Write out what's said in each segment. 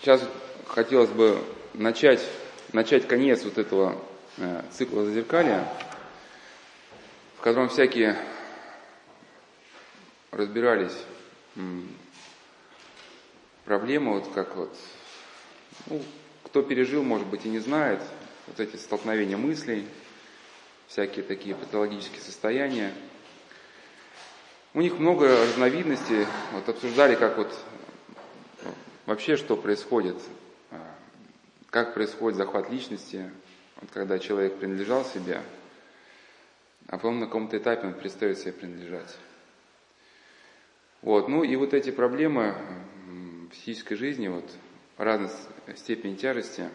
сейчас хотелось бы начать, начать конец вот этого э, цикла зазеркалия, в котором всякие разбирались проблемы, вот как вот, ну, кто пережил, может быть, и не знает, вот эти столкновения мыслей, всякие такие патологические состояния. У них много разновидностей. Вот обсуждали, как вот вообще что происходит, а, как происходит захват личности, вот когда человек принадлежал себе, а потом на каком-то этапе он перестает себе принадлежать. Вот, ну и вот эти проблемы физической жизни, вот разной степени тяжести,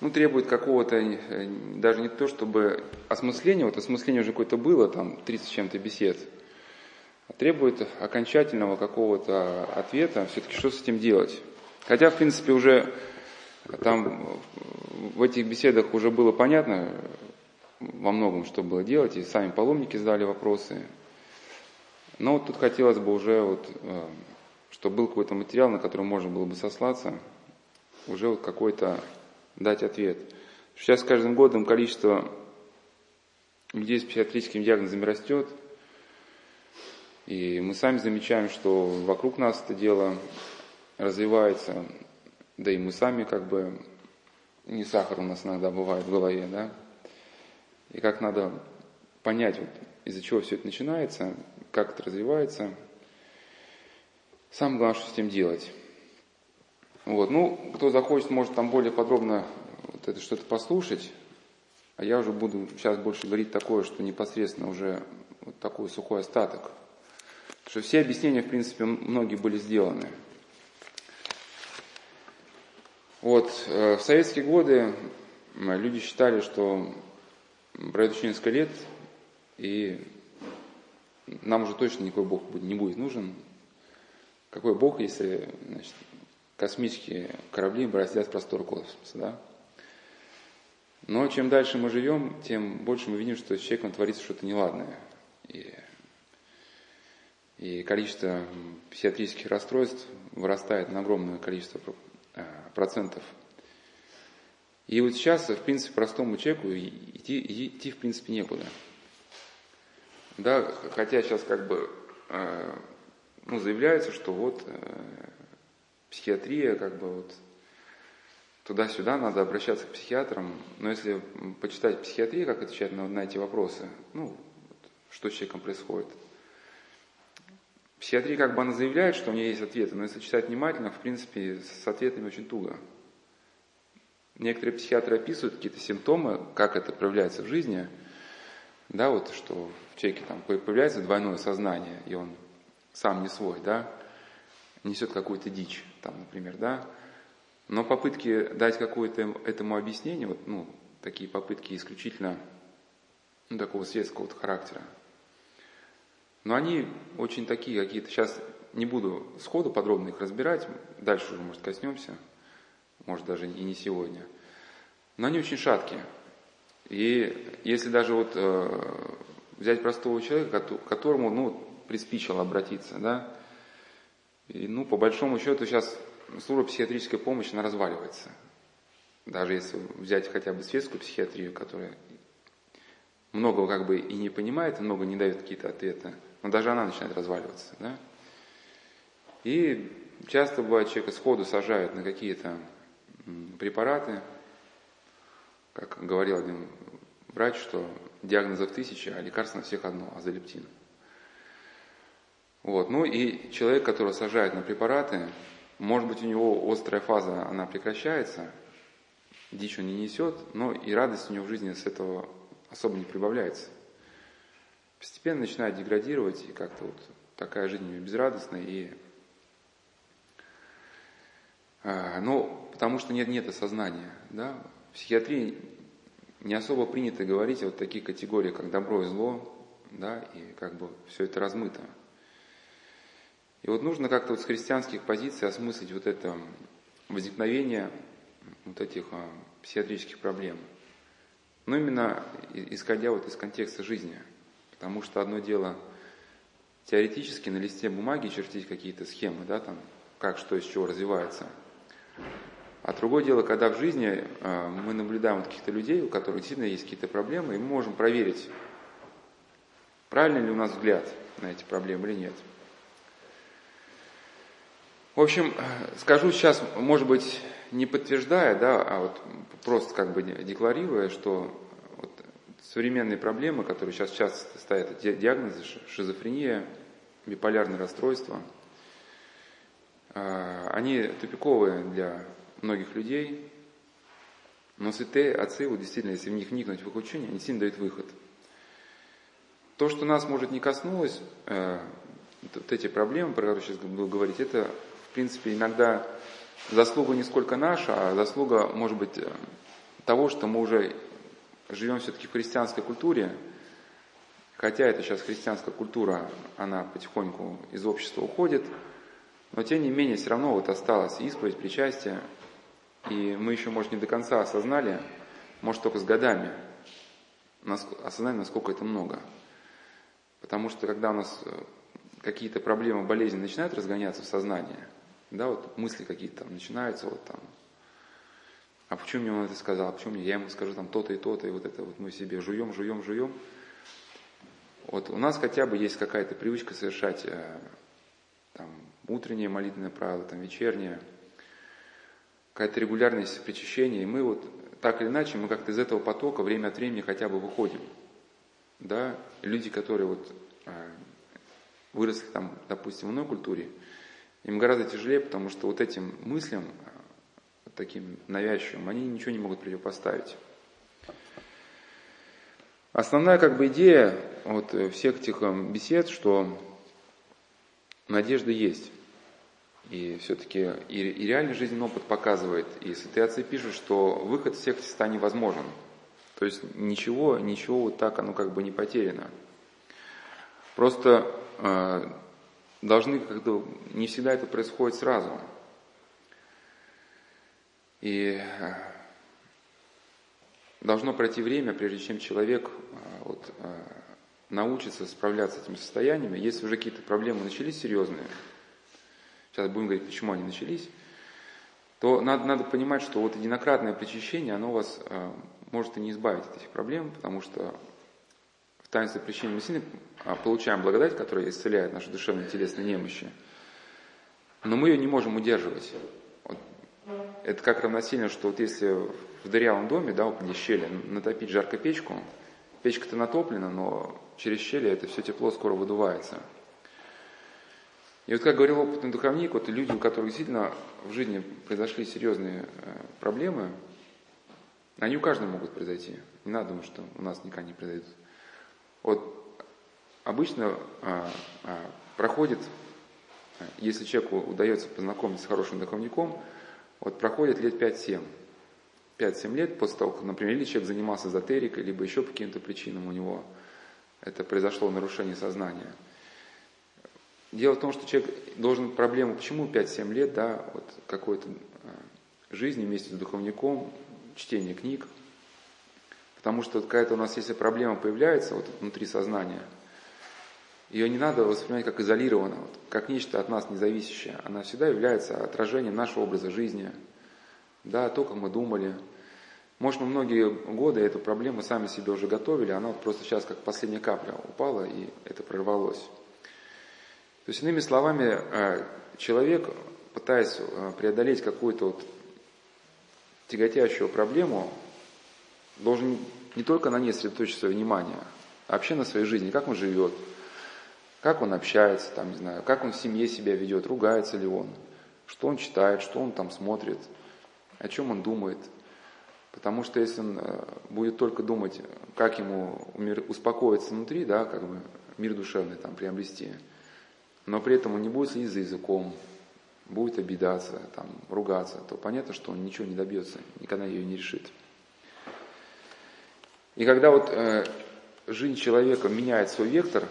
ну, требует какого-то, э, даже не то, чтобы осмысление, вот осмысление уже какое-то было, там, 30 чем-то бесед, требует окончательного какого-то ответа, все-таки что с этим делать. Хотя, в принципе, уже там в этих беседах уже было понятно во многом, что было делать, и сами паломники задали вопросы. Но вот тут хотелось бы уже вот э, чтобы был какой-то материал, на который можно было бы сослаться, уже вот какой-то дать ответ. Сейчас с каждым годом количество людей с психиатрическим диагнозами растет, и мы сами замечаем, что вокруг нас это дело развивается, да и мы сами как бы не сахар у нас иногда бывает в голове, да, и как надо понять, вот, из-за чего все это начинается, как это развивается – Самое главное, что с этим делать. Вот. Ну, кто захочет, может там более подробно вот это что-то послушать. А я уже буду сейчас больше говорить такое, что непосредственно уже вот такой сухой остаток. Что все объяснения, в принципе, многие были сделаны. Вот, э, в советские годы люди считали, что пройдет еще несколько лет, и нам уже точно никакой Бог не будет нужен, какой Бог, если значит, космические корабли бороздят простор космоса, да? Но чем дальше мы живем, тем больше мы видим, что с человеком творится что-то неладное. И, и количество психиатрических расстройств вырастает на огромное количество а, процентов. И вот сейчас, в принципе, простому человеку идти, идти в принципе, некуда. Да, хотя сейчас как бы а, ну, заявляется, что вот э, психиатрия, как бы вот туда-сюда надо обращаться к психиатрам, но если почитать психиатрию, как отвечать на, на эти вопросы, ну, что с человеком происходит, психиатрия как бы она заявляет, что у нее есть ответы, но если читать внимательно, в принципе, с ответами очень туго. Некоторые психиатры описывают какие-то симптомы, как это проявляется в жизни, да, вот что в человеке там появляется двойное сознание, и он сам не свой, да, несет какую-то дичь, там, например, да, но попытки дать какое-то этому объяснение, вот, ну, такие попытки исключительно ну, такого светского вот характера, но они очень такие какие-то, сейчас не буду сходу подробно их разбирать, дальше уже, может, коснемся, может, даже и не сегодня, но они очень шаткие. И если даже вот э, взять простого человека, которому, ну, приспичило обратиться, да. И, ну, по большому счету сейчас служба психиатрической помощи, она разваливается. Даже если взять хотя бы светскую психиатрию, которая много как бы и не понимает, много не дает какие-то ответы, но даже она начинает разваливаться, да. И часто бывает человека сходу сажают на какие-то препараты, как говорил один врач, что диагнозов тысяча, а лекарств на всех одно, азолептин. Вот. Ну и человек, которого сажают на препараты, может быть, у него острая фаза, она прекращается, дичь он не несет, но и радость у него в жизни с этого особо не прибавляется. Постепенно начинает деградировать, и как-то вот такая жизнь безрадостная, и а, ну, потому что нет, нет осознания. Да? В психиатрии не особо принято говорить о вот таких категориях, как добро и зло, да, и как бы все это размыто. И вот нужно как-то вот с христианских позиций осмыслить вот это возникновение вот этих а, психиатрических проблем. Но именно исходя вот из контекста жизни. Потому что одно дело теоретически на листе бумаги чертить какие-то схемы, да, там, как что из чего развивается. А другое дело, когда в жизни э, мы наблюдаем вот каких-то людей, у которых действительно есть какие-то проблемы, и мы можем проверить, правильно ли у нас взгляд на эти проблемы или нет. В общем, скажу сейчас, может быть, не подтверждая, да, а вот просто как бы декларируя, что вот современные проблемы, которые сейчас часто ставят диагнозы, шизофрения, биполярное расстройство, э, они тупиковые для многих людей, но святые отцы, вот действительно, если в них вникнуть в их учение, они сильно дают выход. То, что нас, может, не коснулось, э, вот эти проблемы, про которые сейчас буду говорить, это, в принципе, иногда заслуга не сколько наша, а заслуга, может быть, э, того, что мы уже живем все-таки в христианской культуре, хотя это сейчас христианская культура, она потихоньку из общества уходит, но тем не менее все равно вот осталась исповедь, причастие, и мы еще, может, не до конца осознали, может, только с годами осознали, насколько это много. Потому что когда у нас э, какие-то проблемы, болезни начинают разгоняться в сознании, да, вот мысли какие-то там начинаются, вот там, а почему мне он это сказал, а почему мне, я ему скажу там то-то и то-то, и вот это вот мы себе жуем, жуем, жуем. Вот у нас хотя бы есть какая-то привычка совершать э, там, утреннее молитвенное правило, там, вечернее, какая-то регулярность причащения, и мы вот так или иначе, мы как-то из этого потока время от времени хотя бы выходим. Да? Люди, которые вот э, выросли там, допустим, в иной культуре, им гораздо тяжелее, потому что вот этим мыслям, вот таким навязчивым, они ничего не могут противопоставить. Основная как бы идея вот всех этих эм, бесед, что надежда есть. И все-таки и, и реальный жизненный опыт показывает, и отцы пишут, что выход из всех состояний возможен. То есть ничего, ничего вот так оно как бы не потеряно. Просто э, должны как-то, не всегда это происходит сразу. И э, должно пройти время, прежде чем человек э, вот, э, научится справляться с этими состояниями. Если уже какие-то проблемы начались серьезные, сейчас будем говорить, почему они начались, то надо, надо понимать, что вот единократное причащение, оно вас может и не избавить от этих проблем, потому что таинстве мы сильно э, получаем благодать, которая исцеляет наши душевные и телесные немощи, но мы ее не можем удерживать. Это как равносильно, что вот если в дырявом доме, да, где щели, натопить жарко печку, печка-то натоплена, но через щели это все тепло скоро выдувается – и вот как говорил опытный духовник, вот люди, у которых действительно в жизни произошли серьезные э, проблемы, они у каждого могут произойти. Не надо думать, что у нас никогда не произойдут. Вот обычно а, а, проходит, если человеку удается познакомиться с хорошим духовником, вот проходит лет 5-7. 5-7 лет после того, как, например, или человек занимался эзотерикой, либо еще по каким-то причинам у него это произошло нарушение сознания – Дело в том, что человек должен проблему, почему 5-7 лет, да, вот какой-то а, жизни вместе с духовником, чтение книг, потому что какая-то у нас, если проблема появляется вот внутри сознания, ее не надо воспринимать как изолированно, вот, как нечто от нас независящее. Она всегда является отражением нашего образа жизни, да, то, как мы думали. Может, мы многие годы эту проблему сами себе уже готовили, она вот просто сейчас как последняя капля упала, и это прорвалось. То есть, иными словами, э, человек, пытаясь э, преодолеть какую-то вот тяготящую проблему, должен не только на ней сосредоточить свое внимание, а вообще на своей жизни, как он живет, как он общается, там, не знаю, как он в семье себя ведет, ругается ли он, что он читает, что он там смотрит, о чем он думает. Потому что если он э, будет только думать, как ему успокоиться внутри, да, как бы мир душевный там приобрести, но при этом он не будет следить за языком, будет обидаться, там, ругаться, то понятно, что он ничего не добьется, никогда ее не решит. И когда вот э, жизнь человека меняет свой вектор,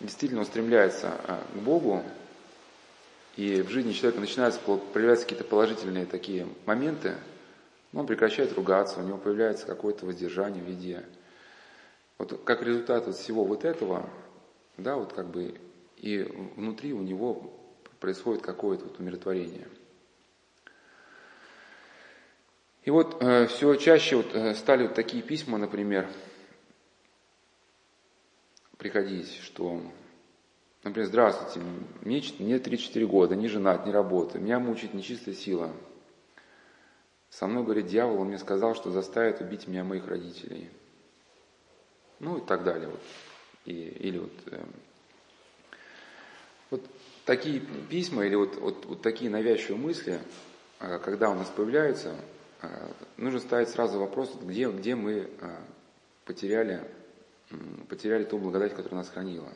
действительно устремляется э, к Богу, и в жизни человека начинаются проявляться какие-то положительные такие моменты, он прекращает ругаться, у него появляется какое-то воздержание в виде. Вот как результат вот всего вот этого, да, вот как бы и внутри у него происходит какое-то вот умиротворение. И вот э, все чаще вот, э, стали вот такие письма, например, приходить, что, например, здравствуйте, мне, мне 34 года, не женат, не работаю, меня мучает нечистая сила. Со мной, говорит, дьявол, он мне сказал, что заставит убить меня моих родителей. Ну и так далее. Вот. И, или вот, э, вот такие письма или вот, вот, вот такие навязчивые мысли, э, когда у нас появляются, нужно ставить сразу вопрос, где, где мы э, потеряли, потеряли ту благодать, которая нас хранила.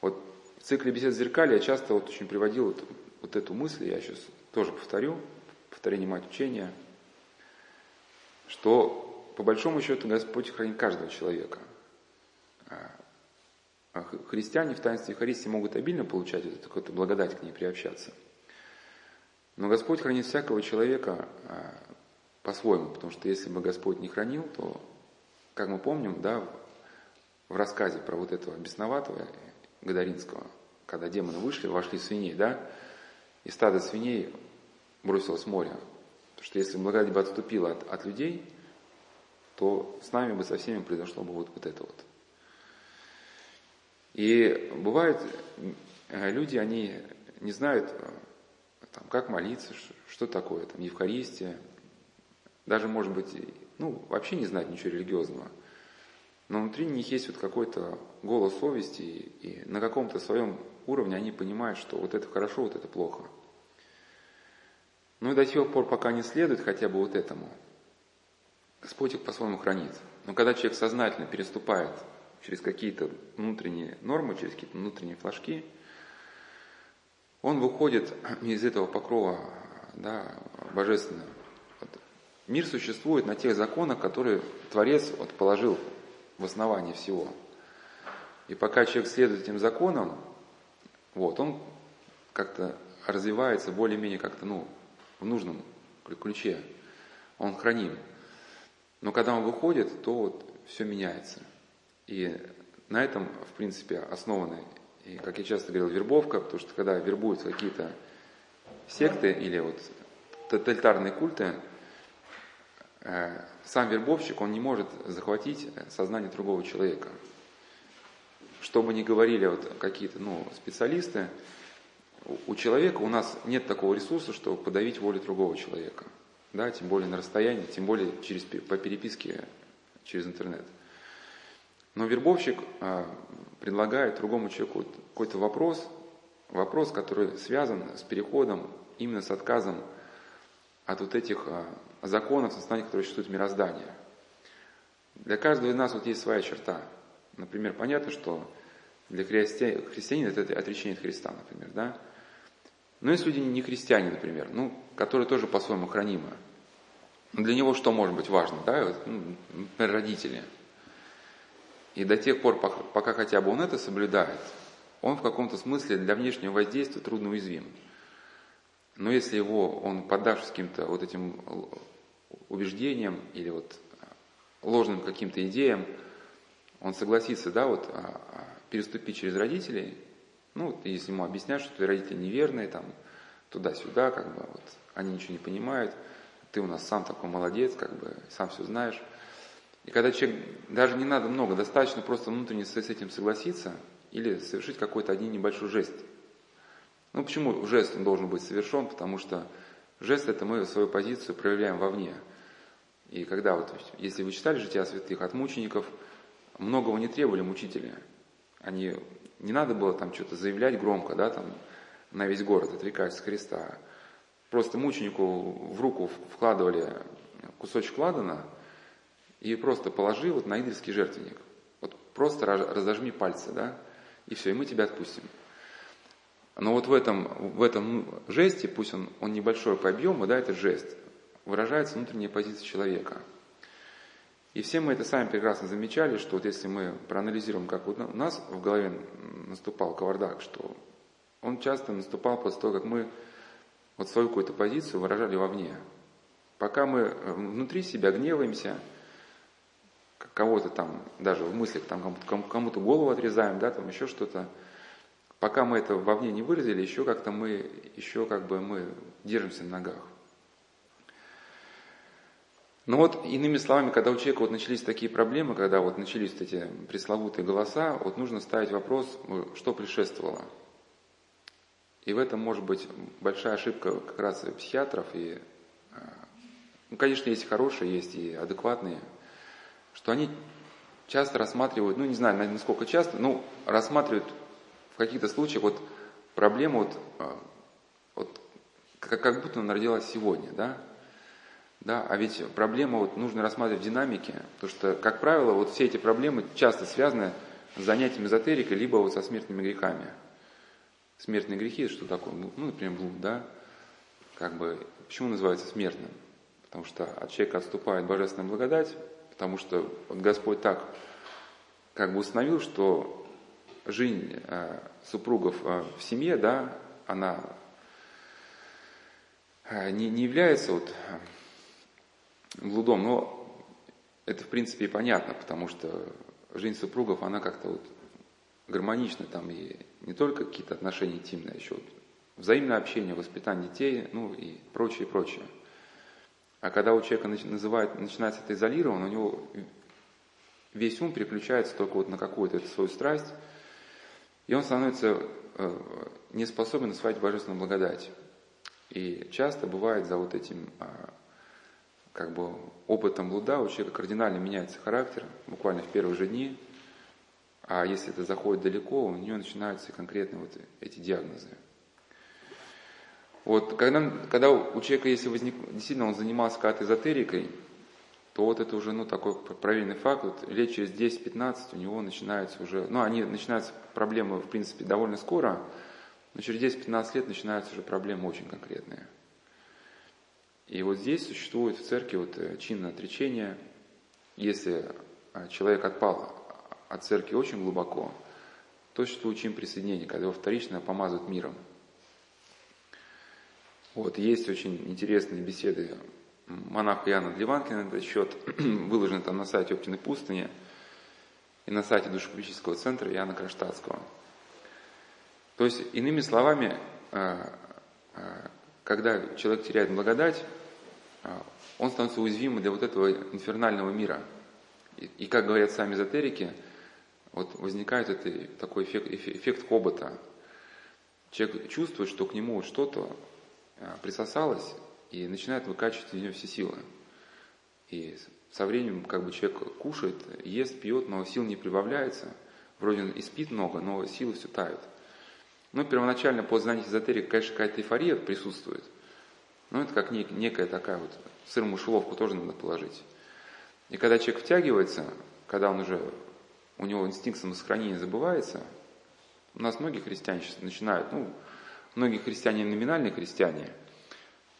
Вот в цикле бесед зеркали я часто вот очень приводил вот, вот эту мысль, я сейчас тоже повторю, повторение мать учения, что по большому счету Господь хранит каждого человека. А, а христиане в таинстве Евхаристии могут обильно получать вот эту какую-то благодать к ней приобщаться. Но Господь хранит всякого человека а, по-своему, потому что если бы Господь не хранил, то, как мы помним, да, в рассказе про вот этого бесноватого Гадаринского, когда демоны вышли, вошли свиней, да, и стадо свиней бросилось в море. Потому что если благодать бы отступила от, от людей, то с нами бы со всеми произошло бы вот, вот это вот. И бывают люди, они не знают, там, как молиться, что такое там, Евхаристия, даже, может быть, ну, вообще не знают ничего религиозного. Но внутри них есть вот какой-то голос совести, и на каком-то своем уровне они понимают, что вот это хорошо, вот это плохо – ну и до тех пор, пока не следует хотя бы вот этому, Господь их по-своему хранит. Но когда человек сознательно переступает через какие-то внутренние нормы, через какие-то внутренние флажки, он выходит из этого покрова да, божественного. Мир существует на тех законах, которые Творец вот, положил в основании всего. И пока человек следует этим законам, вот, он как-то развивается более-менее как-то, ну, в нужном ключе, он храним. Но когда он выходит, то вот все меняется. И на этом, в принципе, основаны, и, как я часто говорил, вербовка, потому что когда вербуют какие-то секты или вот тоталитарные культы, э, сам вербовщик, он не может захватить сознание другого человека. Что бы ни говорили вот какие-то ну, специалисты, у человека у нас нет такого ресурса, чтобы подавить волю другого человека. Да, тем более на расстоянии, тем более через, по переписке через интернет. Но вербовщик а, предлагает другому человеку какой-то вопрос, вопрос, который связан с переходом, именно с отказом от вот этих а, законов, на основании которых существует мироздание. Для каждого из нас вот есть своя черта. Например, понятно, что для христианина это отречение от Христа, например, да? Но есть люди не христиане, например, ну, которые тоже по-своему хранимы. Для него что может быть важно? Да? Ну, например, родители. И до тех пор, пока хотя бы он это соблюдает, он в каком-то смысле для внешнего воздействия трудно уязвим. Но если его, он поддавшись каким-то вот этим убеждениям или вот ложным каким-то идеям, он согласится, да, вот а, а, переступить через родителей, ну, если ему объяснят, что твои родители неверные, там, туда-сюда, как бы, вот, они ничего не понимают, ты у нас сам такой молодец, как бы, сам все знаешь. И когда человек, даже не надо много, достаточно просто внутренне с этим согласиться или совершить какой-то один небольшой жест. Ну, почему жест должен быть совершен? Потому что жест это мы свою позицию проявляем вовне. И когда вот, если вы читали жития святых от мучеников, многого не требовали мучителя. Они не надо было там что-то заявлять громко, да, там, на весь город, отрекаясь Христа. Просто мученику в руку вкладывали кусочек ладана и просто положи вот на идольский жертвенник. Вот просто разожми пальцы, да, и все, и мы тебя отпустим. Но вот в этом, в этом жесте, пусть он, он небольшой по объему, да, этот жест, выражается внутренняя позиция человека – и все мы это сами прекрасно замечали, что вот если мы проанализируем, как у нас в голове наступал кавардак, что он часто наступал после того, как мы вот свою какую-то позицию выражали вовне. Пока мы внутри себя гневаемся, кого-то там, даже в мыслях там кому-то, кому-то голову отрезаем, да, там еще что-то, пока мы это вовне не выразили, еще как-то мы, еще как бы мы держимся на ногах. Но вот, иными словами, когда у человека вот начались такие проблемы, когда вот начались вот эти пресловутые голоса, вот нужно ставить вопрос, что предшествовало. И в этом может быть большая ошибка как раз и психиатров, и, а, ну, конечно, есть хорошие, есть и адекватные, что они часто рассматривают, ну, не знаю, насколько часто, но рассматривают в каких-то случаях вот проблему вот, а, вот как, как будто она родилась сегодня, да, да, а ведь проблема вот нужно рассматривать в динамике, потому что, как правило, вот все эти проблемы часто связаны с занятием эзотерикой, либо вот со смертными грехами. Смертные грехи, что такое? Ну, например, блуд, да? Как бы, почему называется смертным? Потому что от человека отступает божественная благодать, потому что вот Господь так как бы установил, что жизнь э, супругов э, в семье, да, она э, не, не является вот блудом, но это в принципе и понятно, потому что жизнь супругов, она как-то вот гармонична, там и не только какие-то отношения интимные, а еще вот взаимное общение, воспитание детей, ну и прочее, прочее. А когда у человека называют, начинается это изолировано, у него весь ум переключается только вот на какую-то свою страсть, и он становится э, не способен осваивать божественную благодать. И часто бывает за вот этим а, как бы опытом блуда у человека кардинально меняется характер, буквально в первые же дни, а если это заходит далеко, у нее начинаются конкретные вот эти диагнозы. Вот когда, когда у человека, если возник, действительно он занимался какой-то эзотерикой, то вот это уже ну, такой проверенный факт, вот лет через 10-15 у него начинаются уже, ну они начинаются проблемы в принципе довольно скоро, но через 10-15 лет начинаются уже проблемы очень конкретные. И вот здесь существует в церкви вот э, чин отречения. Если э, человек отпал от церкви очень глубоко, то существует чин присоединения, когда его вторично помазывают миром. Вот, есть очень интересные беседы монаха Иоанна Дливанкина на этот счет, выложены там на сайте Оптиной пустыни и на сайте Душепублического центра Иоанна Кронштадтского. То есть, иными словами, э, когда человек теряет благодать, а, он становится уязвимым для вот этого инфернального мира. И, и как говорят сами эзотерики, вот возникает этот такой эффект, эффект хобота. Человек чувствует, что к нему что-то а, присосалось и начинает выкачивать из него все силы. И со временем как бы человек кушает, ест, пьет, но сил не прибавляется. Вроде он и спит много, но силы все тают. Ну, первоначально по знанию эзотерики, конечно, какая-то эйфория присутствует. Но это как нек, некая такая вот сырую мышеловку тоже надо положить. И когда человек втягивается, когда он уже, у него инстинкт самосохранения забывается, у нас многие христиане сейчас начинают, ну, многие христиане номинальные христиане,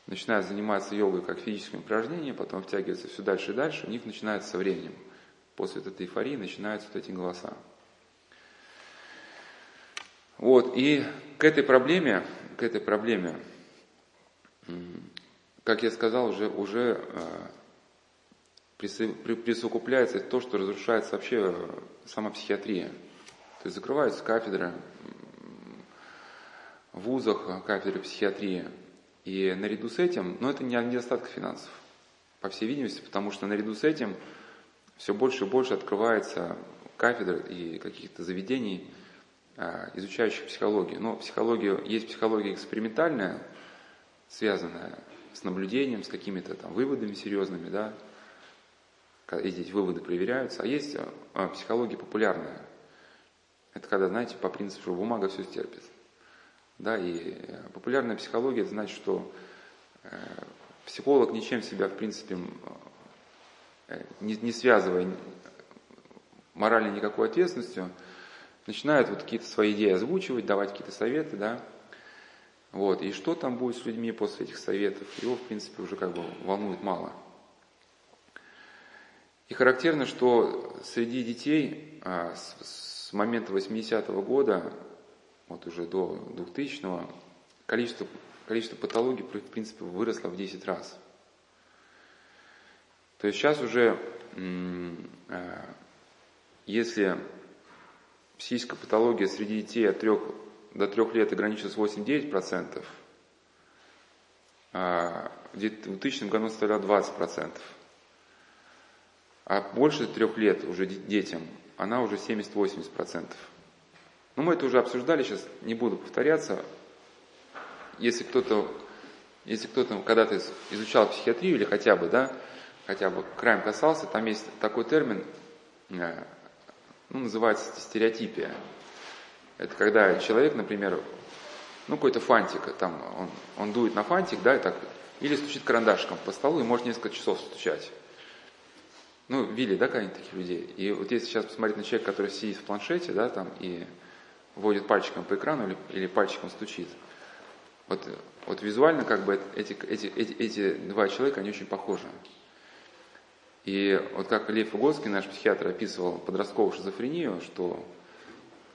начинают заниматься йогой как физическим упражнением, потом втягиваются все дальше и дальше, у них начинается со временем, после этой эйфории начинаются вот эти голоса. Вот, и к этой проблеме, к этой проблеме, как я сказал, уже, уже э, присовокупляется то, что разрушается вообще э, сама психиатрия. То есть закрываются кафедры вузах, э, кафедры психиатрии. И наряду с этим, но это не недостаток финансов, по всей видимости, потому что наряду с этим все больше и больше открывается кафедр и каких-то заведений, а, изучающих психологию. Но психология, есть психология экспериментальная, связанная с наблюдением, с какими-то там выводами серьезными, да, эти выводы проверяются, а есть а, психология популярная. Это когда, знаете, по принципу, что бумага все стерпит. Да, и э, популярная психология, это значит, что э, психолог ничем себя, в принципе, э, не, не связывая морально никакой ответственностью, начинает вот какие-то свои идеи озвучивать, давать какие-то советы, да. Вот, и что там будет с людьми после этих советов, его, в принципе, уже как бы волнует мало. И характерно, что среди детей а, с, с момента 80-го года, вот уже до 2000-го, количество, количество патологий, в принципе, выросло в 10 раз. То есть сейчас уже, а, если психическая патология среди детей от 3 до трех лет ограничилось 8-9%, а в 2000 году составлял 20%. А больше трех лет уже детям она уже 70-80%. Ну, мы это уже обсуждали, сейчас не буду повторяться. Если кто-то если кто-то когда-то изучал психиатрию или хотя бы, да, хотя бы краем касался, там есть такой термин, э, ну, называется стереотипия. Это когда человек, например, ну, какой-то фантик, там, он, он дует на фантик, да, и так, или стучит карандашком по столу и может несколько часов стучать. Ну, видели, да, каких-нибудь таких людей? И вот если сейчас посмотреть на человека, который сидит в планшете, да, там, и водит пальчиком по экрану или, или пальчиком стучит, вот, вот визуально как бы эти, эти, эти, эти два человека, они очень похожи. И вот как Лев Угодский, наш психиатр, описывал подростковую шизофрению, что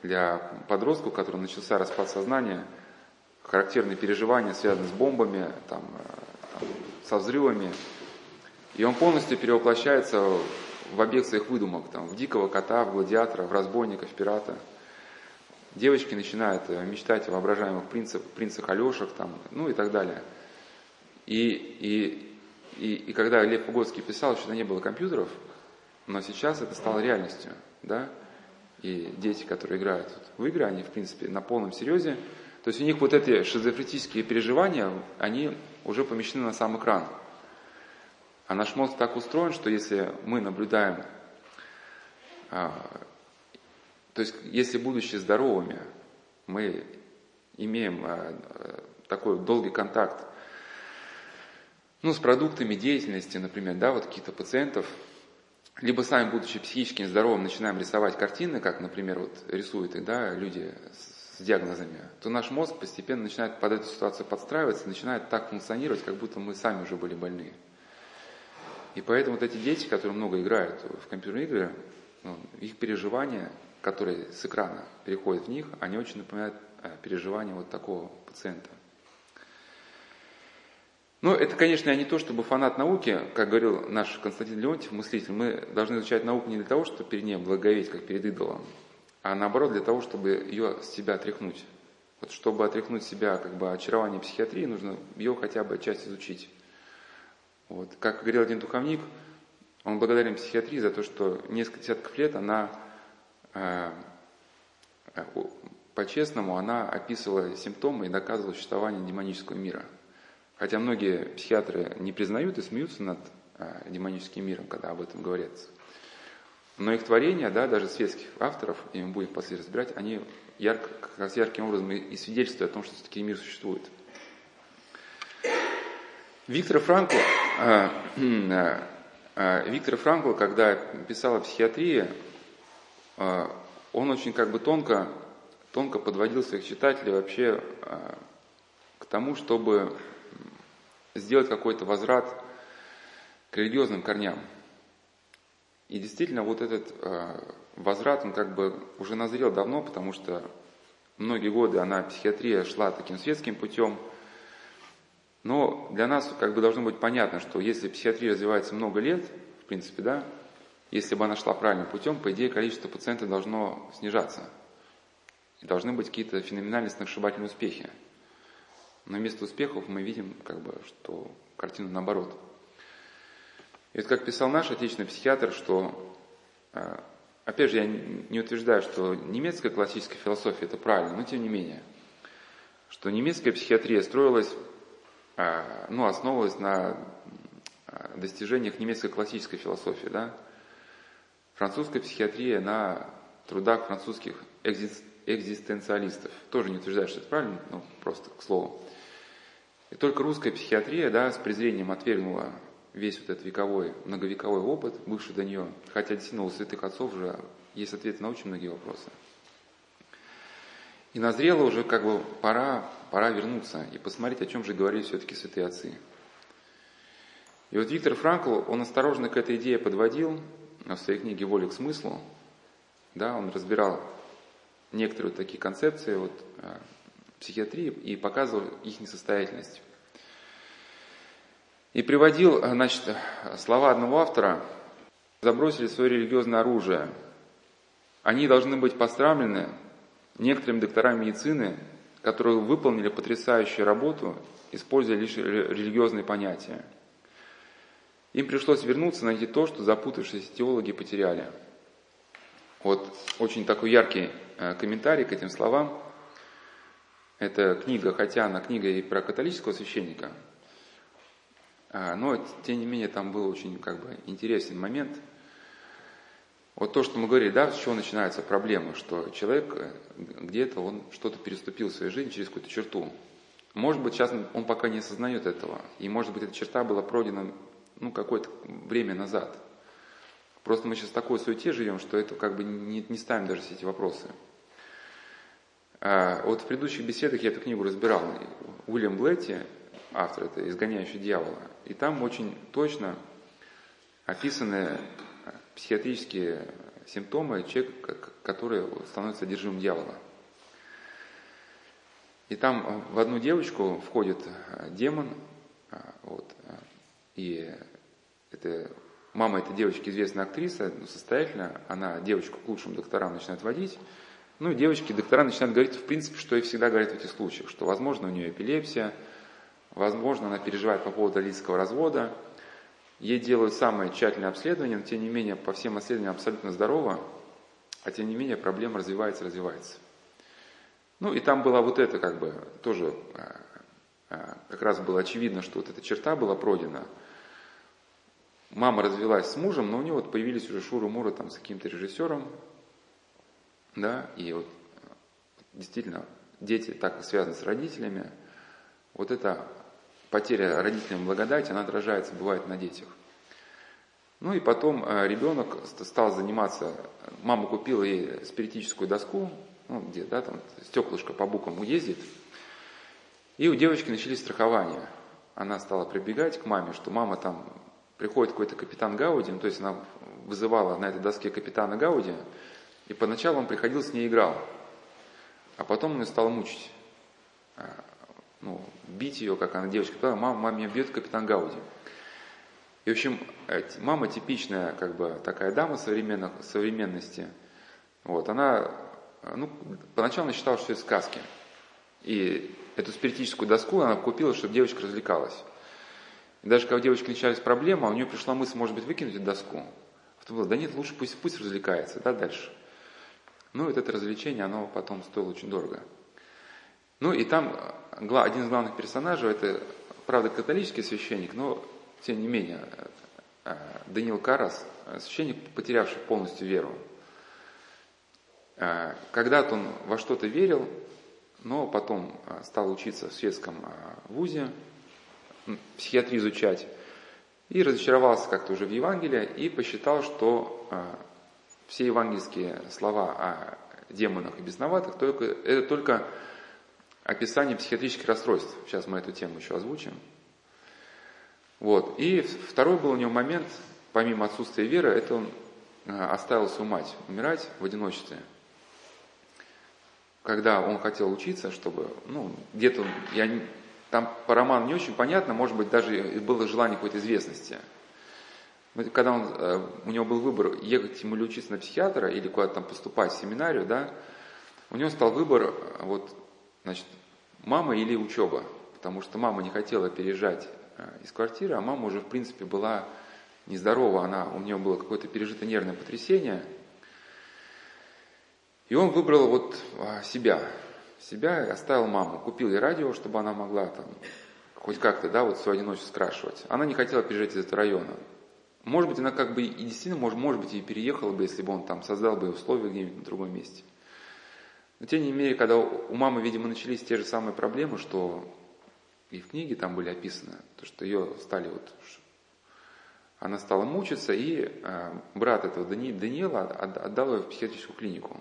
для подростка, у которого начался распад сознания, характерные переживания связаны с бомбами, там, э, там, со взрывами, и он полностью перевоплощается в объект своих выдумок, там, в дикого кота, в гладиатора, в разбойника, в пирата. Девочки начинают э, мечтать о воображаемых принцах, принцах Алешах, там, ну и так далее. И, и, и, и когда Лев Пугодский писал, что не было компьютеров, но сейчас это стало реальностью, да, и дети, которые играют в игры, они, в принципе, на полном серьезе, то есть у них вот эти шизофретические переживания, они уже помещены на сам экран. А наш мозг так устроен, что если мы наблюдаем, а, то есть если будучи здоровыми, мы имеем а, такой долгий контакт ну, с продуктами деятельности, например, да, вот каких-то пациентов, либо сами, будучи психически нездоровым, начинаем рисовать картины, как, например, вот рисуют да, люди с диагнозами, то наш мозг постепенно начинает под эту ситуацию подстраиваться, начинает так функционировать, как будто мы сами уже были больны. И поэтому вот эти дети, которые много играют в компьютерные игры, ну, их переживания, которые с экрана переходят в них, они очень напоминают э, переживания вот такого пациента. Но это, конечно, не то, чтобы фанат науки, как говорил наш Константин Леонтьев, мыслитель, мы должны изучать науку не для того, чтобы перед ней благоговеть, как перед идолом, а наоборот для того, чтобы ее с себя отряхнуть. Вот чтобы отряхнуть себя как бы очарование психиатрии, нужно ее хотя бы часть изучить. Вот. Как говорил один духовник, он благодарен психиатрии за то, что несколько десятков лет она, по-честному, она описывала симптомы и доказывала существование демонического мира. Хотя многие психиатры не признают и смеются над э, демоническим миром, когда об этом говорится. Но их творения, да, даже светских авторов, и мы будем после разбирать, они ярко, как раз ярким образом и свидетельствуют о том, что все-таки мир существует. Виктор Франкл, э, э, э, Виктор Франкл, когда писал о психиатрии, он очень как бы тонко, тонко подводил своих читателей вообще к тому, чтобы сделать какой-то возврат к религиозным корням. И действительно, вот этот возврат, он как бы уже назрел давно, потому что многие годы она, психиатрия, шла таким светским путем – но для нас как бы должно быть понятно, что если психиатрия развивается много лет, в принципе, да, если бы она шла правильным путем, по идее количество пациентов должно снижаться. И должны быть какие-то феноменальные сногсшибательные успехи. Но вместо успехов мы видим, как бы, что картина наоборот. И вот как писал наш отечественный психиатр, что, э, опять же, я не утверждаю, что немецкая классическая философия это правильно, но тем не менее, что немецкая психиатрия строилась а, ну, основывалась на а, достижениях немецкой классической философии. Да? Французская психиатрия на трудах французских экзистенциалистов. Тоже не утверждаю, что это правильно, но просто к слову. И только русская психиатрия да, с презрением отвергнула весь вот этот вековой, многовековой опыт, бывший до нее, хотя действительно у святых отцов уже есть ответы на очень многие вопросы. И назрело уже как бы пора, пора вернуться и посмотреть, о чем же говорили все-таки святые отцы. И вот Виктор Франкл, он осторожно к этой идее подводил в своей книге «Воля к смыслу». Да, он разбирал некоторые вот такие концепции вот, э, психиатрии и показывал их несостоятельность. И приводил значит, слова одного автора, забросили свое религиозное оружие. Они должны быть пострамлены некоторыми докторами медицины, которые выполнили потрясающую работу, используя лишь религиозные понятия. Им пришлось вернуться, найти то, что запутавшиеся теологи потеряли. Вот очень такой яркий э, комментарий к этим словам. Это книга, хотя она книга и про католического священника, а, но тем не менее там был очень как бы интересный момент. Вот то, что мы говорили, да, с чего начинаются проблемы, что человек э, где-то он что-то переступил в своей жизни через какую-то черту. Может быть, сейчас он пока не осознает этого, и может быть эта черта была пройдена ну, какое-то время назад. Просто мы сейчас в такой суете живем, что это как бы не, не ставим даже все эти вопросы. А, вот в предыдущих беседах я эту книгу разбирал. Уильям Блетти, автор это «Изгоняющий дьявола», и там очень точно описаны психиатрические симптомы человека, который становится одержимым дьявола. И там в одну девочку входит демон, вот, и это, мама этой девочки известная актриса, ну, состоятельная, она девочку к лучшим докторам начинает водить. Ну и девочки, доктора начинают говорить, в принципе, что и всегда говорят в этих случаях, что, возможно, у нее эпилепсия, возможно, она переживает по поводу родительского развода, ей делают самое тщательное обследование, но тем не менее по всем обследованиям абсолютно здорова, а тем не менее проблема развивается, развивается. Ну и там была вот это как бы тоже, а, а, как раз было очевидно, что вот эта черта была пройдена – Мама развелась с мужем, но у нее вот появились уже шуры-муры там с каким-то режиссером, да, и вот действительно дети так связаны с родителями. Вот эта потеря родителям благодати, она отражается, бывает, на детях. Ну и потом э, ребенок стал заниматься, мама купила ей спиритическую доску, ну где, да, там стеклышко по буквам ездит, и у девочки начались страхования. Она стала прибегать к маме, что мама там приходит какой-то капитан Гауди, ну, то есть она вызывала на этой доске капитана Гауди, и поначалу он приходил, с ней играл, а потом он ее стал мучить, а, ну, бить ее, как она девочка, сказала, мама, мама меня бьет капитан Гауди. И, в общем, мама типичная, как бы, такая дама современных, современности, вот, она, ну, поначалу она считала, что это сказки. И эту спиритическую доску она купила, чтобы девочка развлекалась. И даже когда у девочки начались проблемы, а у нее пришла мысль, может быть, выкинуть эту доску. Потом было, да нет, лучше пусть, пусть развлекается, да, дальше. Ну, вот это развлечение, оно потом стоило очень дорого. Ну, и там один из главных персонажей, это, правда, католический священник, но, тем не менее, э, Даниил Карас, священник, потерявший полностью веру. Э, когда-то он во что-то верил, но потом э, стал учиться в светском вузе, психиатрию изучать, и разочаровался как-то уже в Евангелии и посчитал, что а, все евангельские слова о демонах и бесноватых только, это только описание психиатрических расстройств. Сейчас мы эту тему еще озвучим. Вот. И второй был у него момент, помимо отсутствия веры, это он а, оставил свою мать умирать в одиночестве. Когда он хотел учиться, чтобы, ну, где-то, я там по роману не очень понятно, может быть, даже было желание какой-то известности. Когда он, э, у него был выбор, ехать ему или учиться на психиатра, или куда-то там поступать в семинарию, да, у него стал выбор, э, вот, значит, мама или учеба. Потому что мама не хотела переезжать э, из квартиры, а мама уже, в принципе, была нездорова, она, у нее было какое-то пережитое нервное потрясение. И он выбрал вот себя, себя оставил маму. Купил ей радио, чтобы она могла там хоть как-то, да, вот свою одиночество скрашивать. Она не хотела переезжать из этого района. Может быть, она как бы и действительно, может, может быть, и переехала бы, если бы он там создал бы условия где-нибудь на другом месте. Но тем не менее, когда у мамы, видимо, начались те же самые проблемы, что и в книге там были описаны, то что ее стали вот, она стала мучиться, и э, брат этого Дани, Даниила отдал ее в психиатрическую клинику.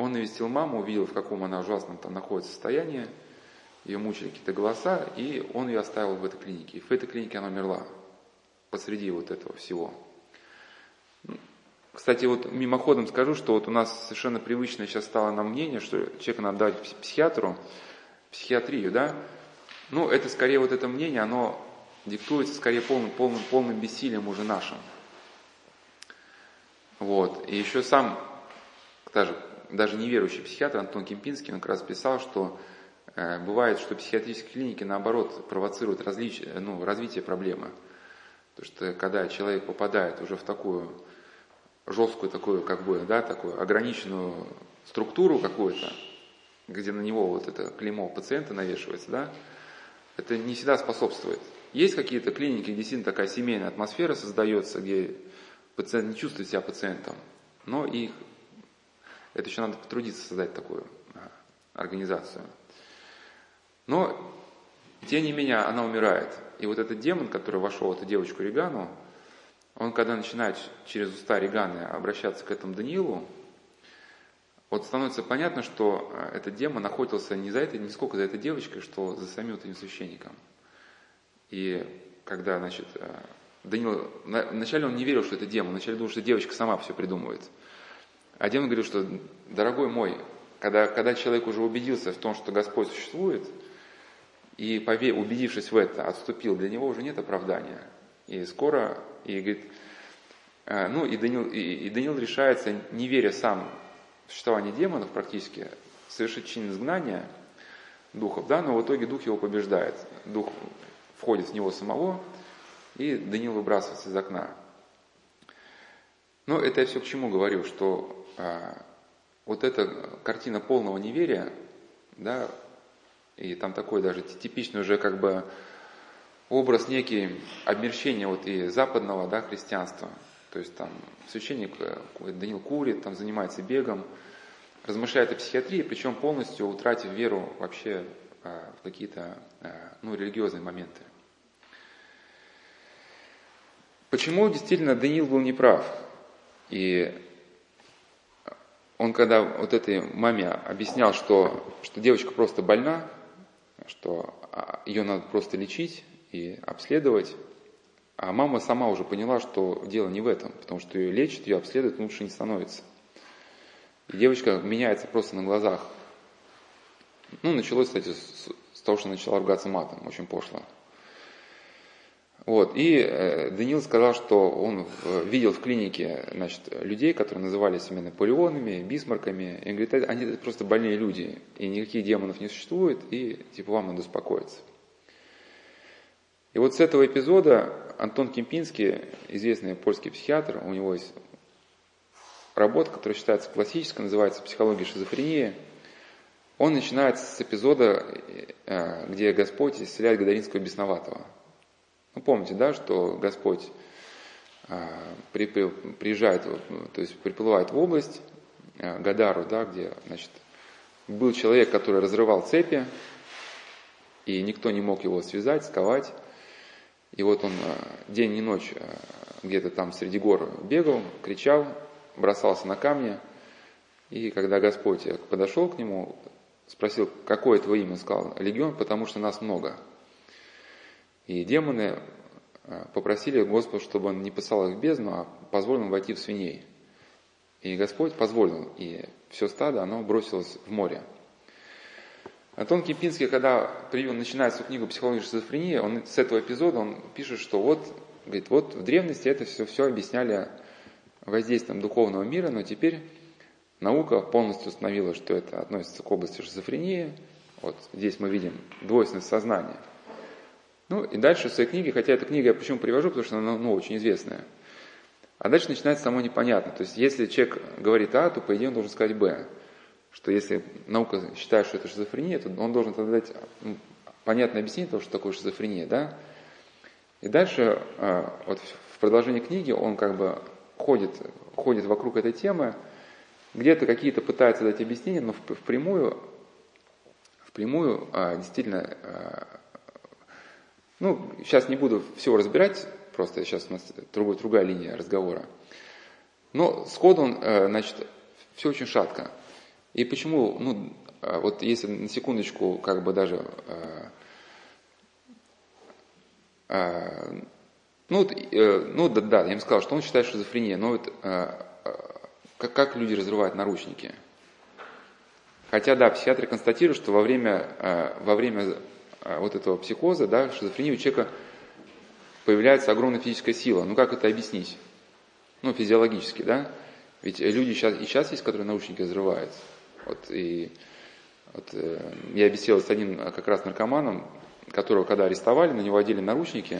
Он навестил маму, увидел, в каком она ужасном там находится состоянии, ее мучили какие-то голоса, и он ее оставил в этой клинике. И в этой клинике она умерла посреди вот этого всего. Кстати, вот мимоходом скажу, что вот у нас совершенно привычное сейчас стало нам мнение, что человека надо давать психиатру, психиатрию, да? Ну, это скорее вот это мнение, оно диктуется скорее полным, полным, полным бессилием уже нашим. Вот. И еще сам, даже даже неверующий психиатр Антон Кемпинский, он как раз писал, что э, бывает, что психиатрические клиники наоборот провоцируют различ... ну, развитие проблемы. Потому что когда человек попадает уже в такую жесткую такую, как бы, да, такую ограниченную структуру какую-то, где на него вот это клеймо пациента навешивается, да, это не всегда способствует. Есть какие-то клиники, где действительно такая семейная атмосфера создается, где пациент не чувствует себя пациентом, но их, это еще надо потрудиться создать такую а, организацию. Но, тем не менее, она умирает. И вот этот демон, который вошел в эту девочку Регану, он когда начинает через уста Реганы обращаться к этому Даниилу, вот становится понятно, что а, этот демон охотился не за этой, не сколько за этой девочкой, что за самим этим священником. И когда, значит, а, Даниил, вначале он не верил, что это демон, вначале думал, что девочка сама все придумывает. Демон говорил, что, дорогой мой, когда, когда человек уже убедился в том, что Господь существует, и убедившись в это, отступил, для него уже нет оправдания. И скоро, и говорит, а, ну и Даниил, и, и Даниил решается, не веря сам в существование демонов практически, совершить чин изгнания духов, да, но в итоге дух его побеждает. Дух входит в него самого, и Даниил выбрасывается из окна. Но это я все к чему говорю, что вот эта картина полного неверия, да, и там такой даже типичный уже как бы образ некий обмерщения вот и западного да, христианства. То есть там священник э, Данил курит, там занимается бегом, размышляет о психиатрии, причем полностью утратив веру вообще э, в какие-то э, ну, религиозные моменты. Почему действительно Даниил был неправ? И он когда вот этой маме объяснял, что, что девочка просто больна, что а, ее надо просто лечить, и обследовать. А мама сама уже поняла, что дело не в этом, потому что ее лечат, ее обследуют, лучше не становится. И девочка меняется просто на глазах. Ну, началось, кстати, с, с того, что начала ругаться матом, очень пошло. Вот. И э, Даниил сказал, что он в, видел в клинике значит, людей, которые называли себя Наполеонами, Бисмарками. И он говорит, они просто больные люди, и никаких демонов не существует, и типа вам надо успокоиться. И вот с этого эпизода Антон Кемпинский, известный польский психиатр, у него есть работа, которая считается классической, называется «Психология шизофрении». Он начинает с эпизода, э, где Господь исцеляет Гадаринского бесноватого. Ну, помните, да, что Господь при, при, приезжает, то есть приплывает в область э, Гадару, да, где, значит, был человек, который разрывал цепи, и никто не мог его связать, сковать. И вот он э, день и ночь где-то там среди гор бегал, кричал, бросался на камни. И когда Господь подошел к нему, спросил, какое твое имя, сказал, легион, потому что нас много. И демоны э, попросили Господа, чтобы он не посылал их в бездну, а позволил им войти в свиней. И Господь позволил, и все стадо, оно бросилось в море. Антон Кипинский, когда начинает свою книгу «Психология шизофрении», он с этого эпизода он пишет, что вот, говорит, вот в древности это все, все объясняли воздействием духовного мира, но теперь наука полностью установила, что это относится к области шизофрении. Вот здесь мы видим двойственность сознания. Ну и дальше в своей книге, хотя эта книга я почему привожу, потому что она ну, очень известная. А дальше начинается само непонятно. То есть если человек говорит А, то по идее он должен сказать Б что если наука считает, что это шизофрения, то он должен тогда дать ну, понятное объяснение того, что такое шизофрения, да? И дальше, а, вот в продолжении книги, он как бы ходит, ходит вокруг этой темы, где-то какие-то пытается дать объяснения, но впрямую, впрямую а, действительно, а, ну, сейчас не буду всего разбирать, просто сейчас у нас другая, другая линия разговора. Но сходу он, значит, все очень шатко. И почему, ну, а, вот если на секундочку, как бы даже, э, э, ну, э, ну да, да, я им сказал, что он считает шизофрения, но вот э, как, как люди разрывают наручники. Хотя, да, психиатры констатируют, что во время, э, во время э, вот этого психоза, да, шизофрении у человека появляется огромная физическая сила. Ну, как это объяснить? Ну, физиологически, да? Ведь люди сейчас, и сейчас есть, которые наушники взрывают. Вот, и вот, э, я беседовал с одним как раз наркоманом, которого когда арестовали, на него одели наручники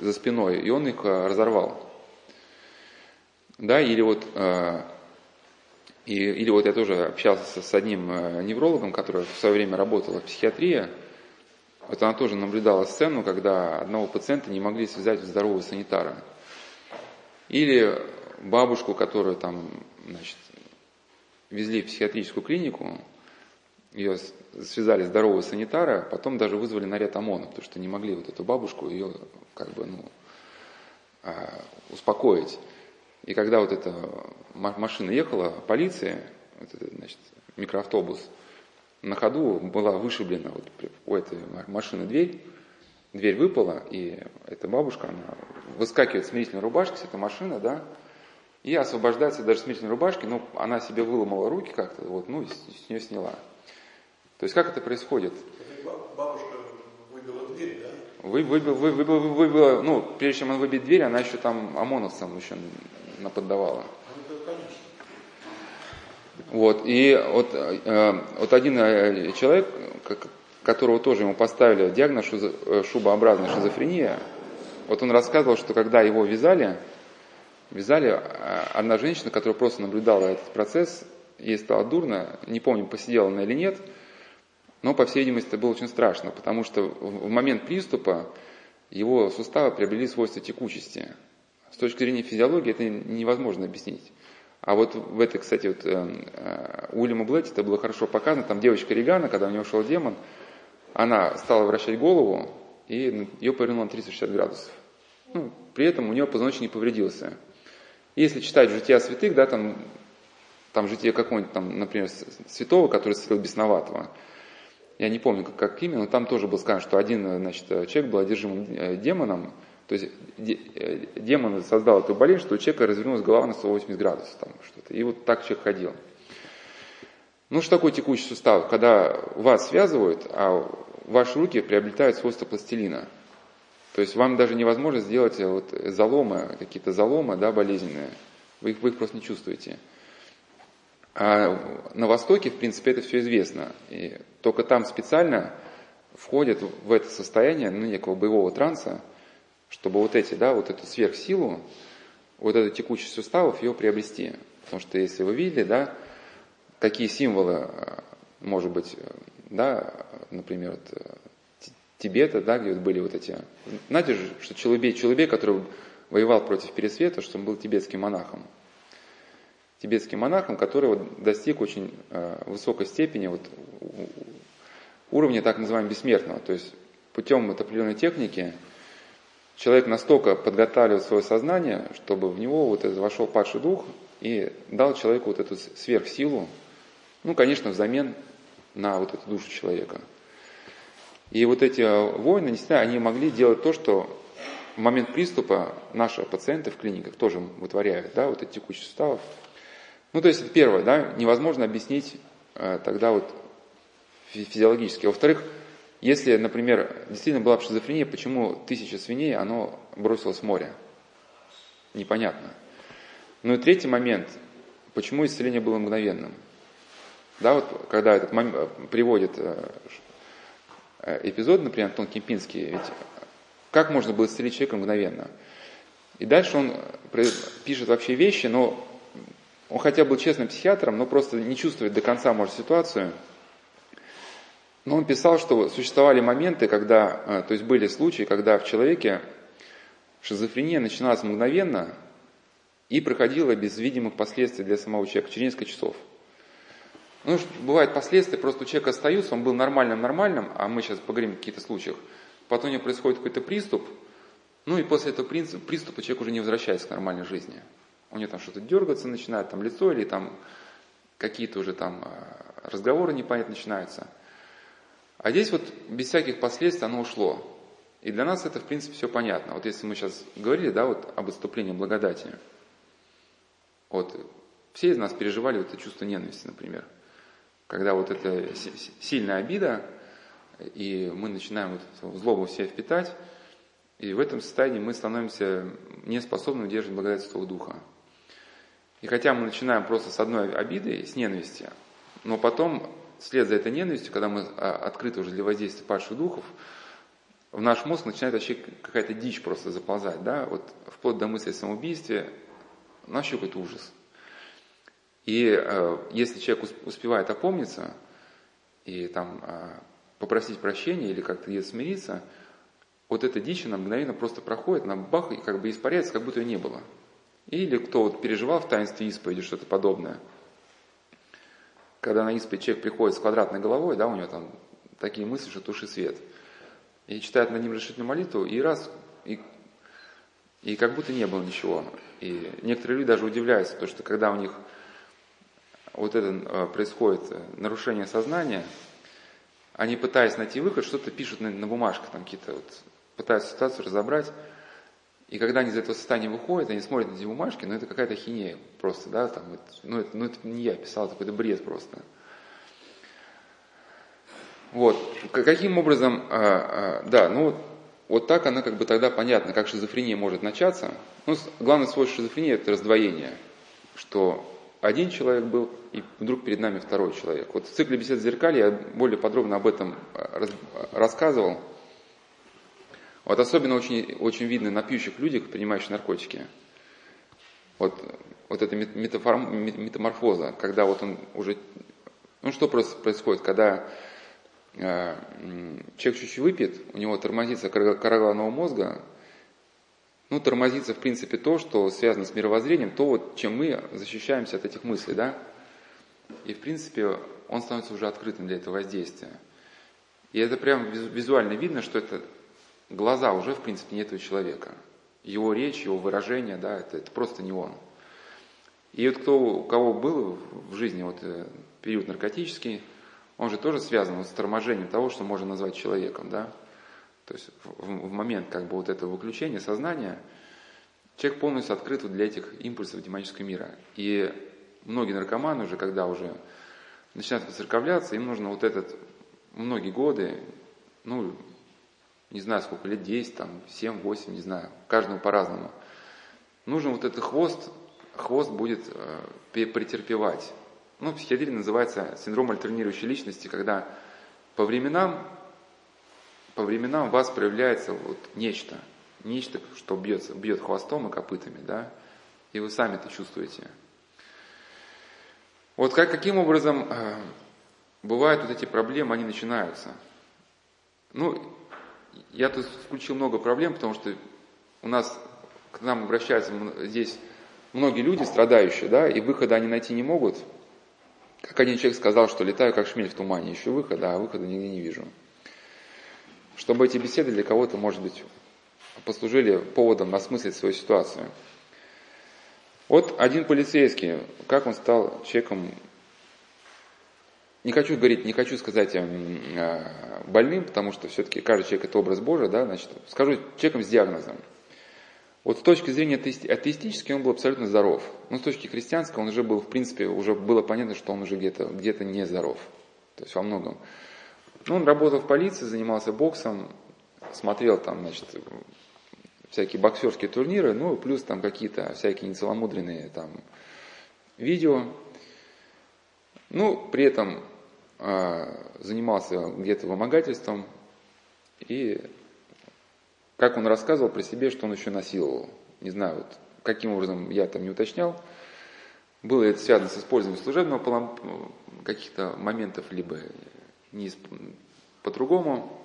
за спиной, и он их э, разорвал. Да, или вот, и, или вот я тоже общался с одним неврологом, который в свое время работала в психиатрии, вот она тоже наблюдала сцену, когда одного пациента не могли связать в здорового санитара. Или бабушку, которую там, значит, везли в психиатрическую клинику, ее связали здорового санитара, потом даже вызвали наряд ОМОНа, потому что не могли вот эту бабушку ее как бы, ну, а, успокоить. И когда вот эта машина ехала, полиция, вот этот, значит, микроавтобус, на ходу была вышиблена вот у этой машины дверь, дверь выпала, и эта бабушка, она выскакивает с смирительной рубашки с этой машины, да, и освобождается даже смирительной рубашки, но она себе выломала руки как-то, вот, ну, и с нее сняла. То есть как это происходит? Бабушка выбила дверь, да? Вы, выбила, вы, выбила, выбила, ну, прежде чем она выбить дверь, она еще там ОМОНовцам еще наподдавала. Вот, и вот, э, вот один э, человек, которого тоже ему поставили диагноз э, шубообразная шизофрения, вот он рассказывал, что когда его вязали, вязали, одна женщина, которая просто наблюдала этот процесс, ей стало дурно, не помню, посидела она или нет, но, по всей видимости, это было очень страшно, потому что в момент приступа его суставы приобрели свойства текучести. С точки зрения физиологии это невозможно объяснить. А вот в этой, кстати, вот, э, Уильяма Блэти это было хорошо показано. Там девочка Регана, когда у нее шел демон, она стала вращать голову, и ее повернуло на 360 градусов. Ну, при этом у нее позвоночник не повредился. Если читать «Жития святых», да, там, там житие какого-нибудь, там, например, святого, который исцелил бесноватого, я не помню, как, как именно, но там тоже было сказано, что один значит, человек был одержимым э, демоном, то есть э, демон создал эту болезнь, что у человека развернулась голова на 180 градусов. Там что-то. И вот так человек ходил. Ну, что такое текущий сустав? Когда вас связывают, а ваши руки приобретают свойства пластилина. То есть вам даже невозможно сделать э, вот заломы, какие-то заломы, да, болезненные. Вы их, вы их просто не чувствуете. А на Востоке, в принципе, это все известно. И только там специально входят в это состояние ну, некого боевого транса, чтобы вот эти, да, вот эту сверхсилу, вот эту текучесть суставов ее приобрести. Потому что если вы видели, да, какие символы, э, может быть, э, да, например, вот, э, Тибета, да, где вот были вот эти... Знаете же, что Челубей, Челубей, который воевал против Пересвета, что он был тибетским монахом. Тибетским монахом, который вот достиг очень э, высокой степени вот, уровня так называемого бессмертного. То есть путем вот определенной техники человек настолько подготавливает свое сознание, чтобы в него вот этот вошел падший дух и дал человеку вот эту сверхсилу, ну, конечно, взамен на вот эту душу человека. И вот эти воины, действительно, они могли делать то, что в момент приступа наши пациенты в клиниках тоже вытворяют, да, вот эти текучие суставов. Ну, то есть, это первое, да, невозможно объяснить э, тогда вот физиологически. Во-вторых, если, например, действительно была бы шизофрения, почему тысяча свиней, оно бросилось в море? Непонятно. Ну и третий момент, почему исцеление было мгновенным? Да, вот когда этот момент приводит э, э, эпизод, например, Антон Кемпинский, ведь как можно было исцелить человека мгновенно? И дальше он пишет вообще вещи, но он хотя был честным психиатром, но просто не чувствует до конца, может, ситуацию – но он писал, что существовали моменты, когда, э, то есть были случаи, когда в человеке шизофрения начиналась мгновенно и проходила без видимых последствий для самого человека через несколько часов. Ну, бывают последствия, просто у человека остаются, он был нормальным-нормальным, а мы сейчас поговорим о каких-то случаях. Потом у него происходит какой-то приступ, ну и после этого приступа человек уже не возвращается к нормальной жизни. У него там что-то дергаться начинает, там лицо или там какие-то уже там э, разговоры непонятно начинаются – а здесь вот без всяких последствий оно ушло. И для нас это, в принципе, все понятно. Вот если мы сейчас говорили, да, вот об отступлении благодати, вот все из нас переживали вот это чувство ненависти, например. Когда вот эта сильная обида, и мы начинаем вот злобу в себя впитать, и в этом состоянии мы становимся неспособны удерживать благодать Святого Духа. И хотя мы начинаем просто с одной обиды, с ненависти, но потом, вслед за этой ненавистью, когда мы а, открыты уже для воздействия падших духов, в наш мозг начинает вообще какая-то дичь просто заползать, да, вот вплоть до мысли о самоубийстве, вообще какой-то ужас. И э, если человек успевает опомниться и там э, попросить прощения или как-то где смириться, вот эта дичь, она мгновенно просто проходит, она бах, и как бы испаряется, как будто ее не было. Или кто вот переживал в таинстве исповеди что-то подобное, когда на исповедь человек приходит с квадратной головой, да, у него там такие мысли, что туши свет – и читают на ним решительную молитву, и раз, и, и как будто не было ничего. И некоторые люди даже удивляются, то, что когда у них вот это э, происходит э, нарушение сознания, они, пытаясь найти выход, что-то пишут на, на бумажках, там какие-то вот, пытаются ситуацию разобрать. И когда они из этого состояния выходят, они смотрят на эти бумажки, ну это какая-то хинея просто, да, там, ну, это, ну это не я писал, это какой-то бред просто. Вот. Каким образом, а, а, да, ну вот так она как бы тогда понятно, как шизофрения может начаться. Ну, главное свойство шизофрении – это раздвоение, что один человек был, и вдруг перед нами второй человек. Вот в цикле бесед зеркали я более подробно об этом а, рассказывал. Вот особенно очень, очень видно на пьющих людях, принимающих наркотики. Вот, вот эта метаморфоза, когда вот он уже... Ну что происходит, когда Э, человек чуть-чуть выпьет, у него тормозится кора головного мозга, ну, тормозится, в принципе, то, что связано с мировоззрением, то, вот, чем мы защищаемся от этих мыслей, да? И, в принципе, он становится уже открытым для этого воздействия. И это прям визуально видно, что это глаза уже, в принципе, не этого человека. Его речь, его выражение, да, это, это просто не он. И вот кто, у кого был в жизни вот э, период наркотический, он же тоже связан с торможением того, что можно назвать человеком, да? То есть в, в момент как бы вот этого выключения сознания человек полностью открыт для этих импульсов демонического мира. И многие наркоманы уже, когда уже начинают выцерковляться, им нужно вот этот многие годы, ну, не знаю сколько, лет 10, там, 7, 8, не знаю, каждому по-разному. Нужно вот этот хвост, хвост будет э, претерпевать ну, в психиатрии называется синдром альтернирующей личности, когда по временам, по временам у вас проявляется вот нечто, нечто, что бьется, бьет хвостом и копытами, да, и вы сами это чувствуете. Вот как, каким образом э, бывают вот эти проблемы, они начинаются. Ну, я тут включил много проблем, потому что у нас к нам обращаются здесь многие люди страдающие, да, и выхода они найти не могут – как один человек сказал, что летаю как шмель в тумане, ищу выхода, а выхода нигде не вижу. Чтобы эти беседы для кого-то, может быть, послужили поводом осмыслить свою ситуацию. Вот один полицейский, как он стал человеком, не хочу говорить, не хочу сказать а, больным, потому что все-таки каждый человек это образ Божий, да, значит, скажу человеком с диагнозом. Вот с точки зрения атеистической он был абсолютно здоров. Но с точки христианской он уже был, в принципе, уже было понятно, что он уже где-то где не здоров. То есть во многом. Ну, он работал в полиции, занимался боксом, смотрел там, значит, всякие боксерские турниры, ну, плюс там какие-то всякие нецеломудренные там видео. Ну, при этом э, занимался где-то вымогательством и как он рассказывал про себя, что он еще насиловал. Не знаю, вот, каким образом я там не уточнял. Было это связано с использованием служебного каких-то моментов, либо не по-другому.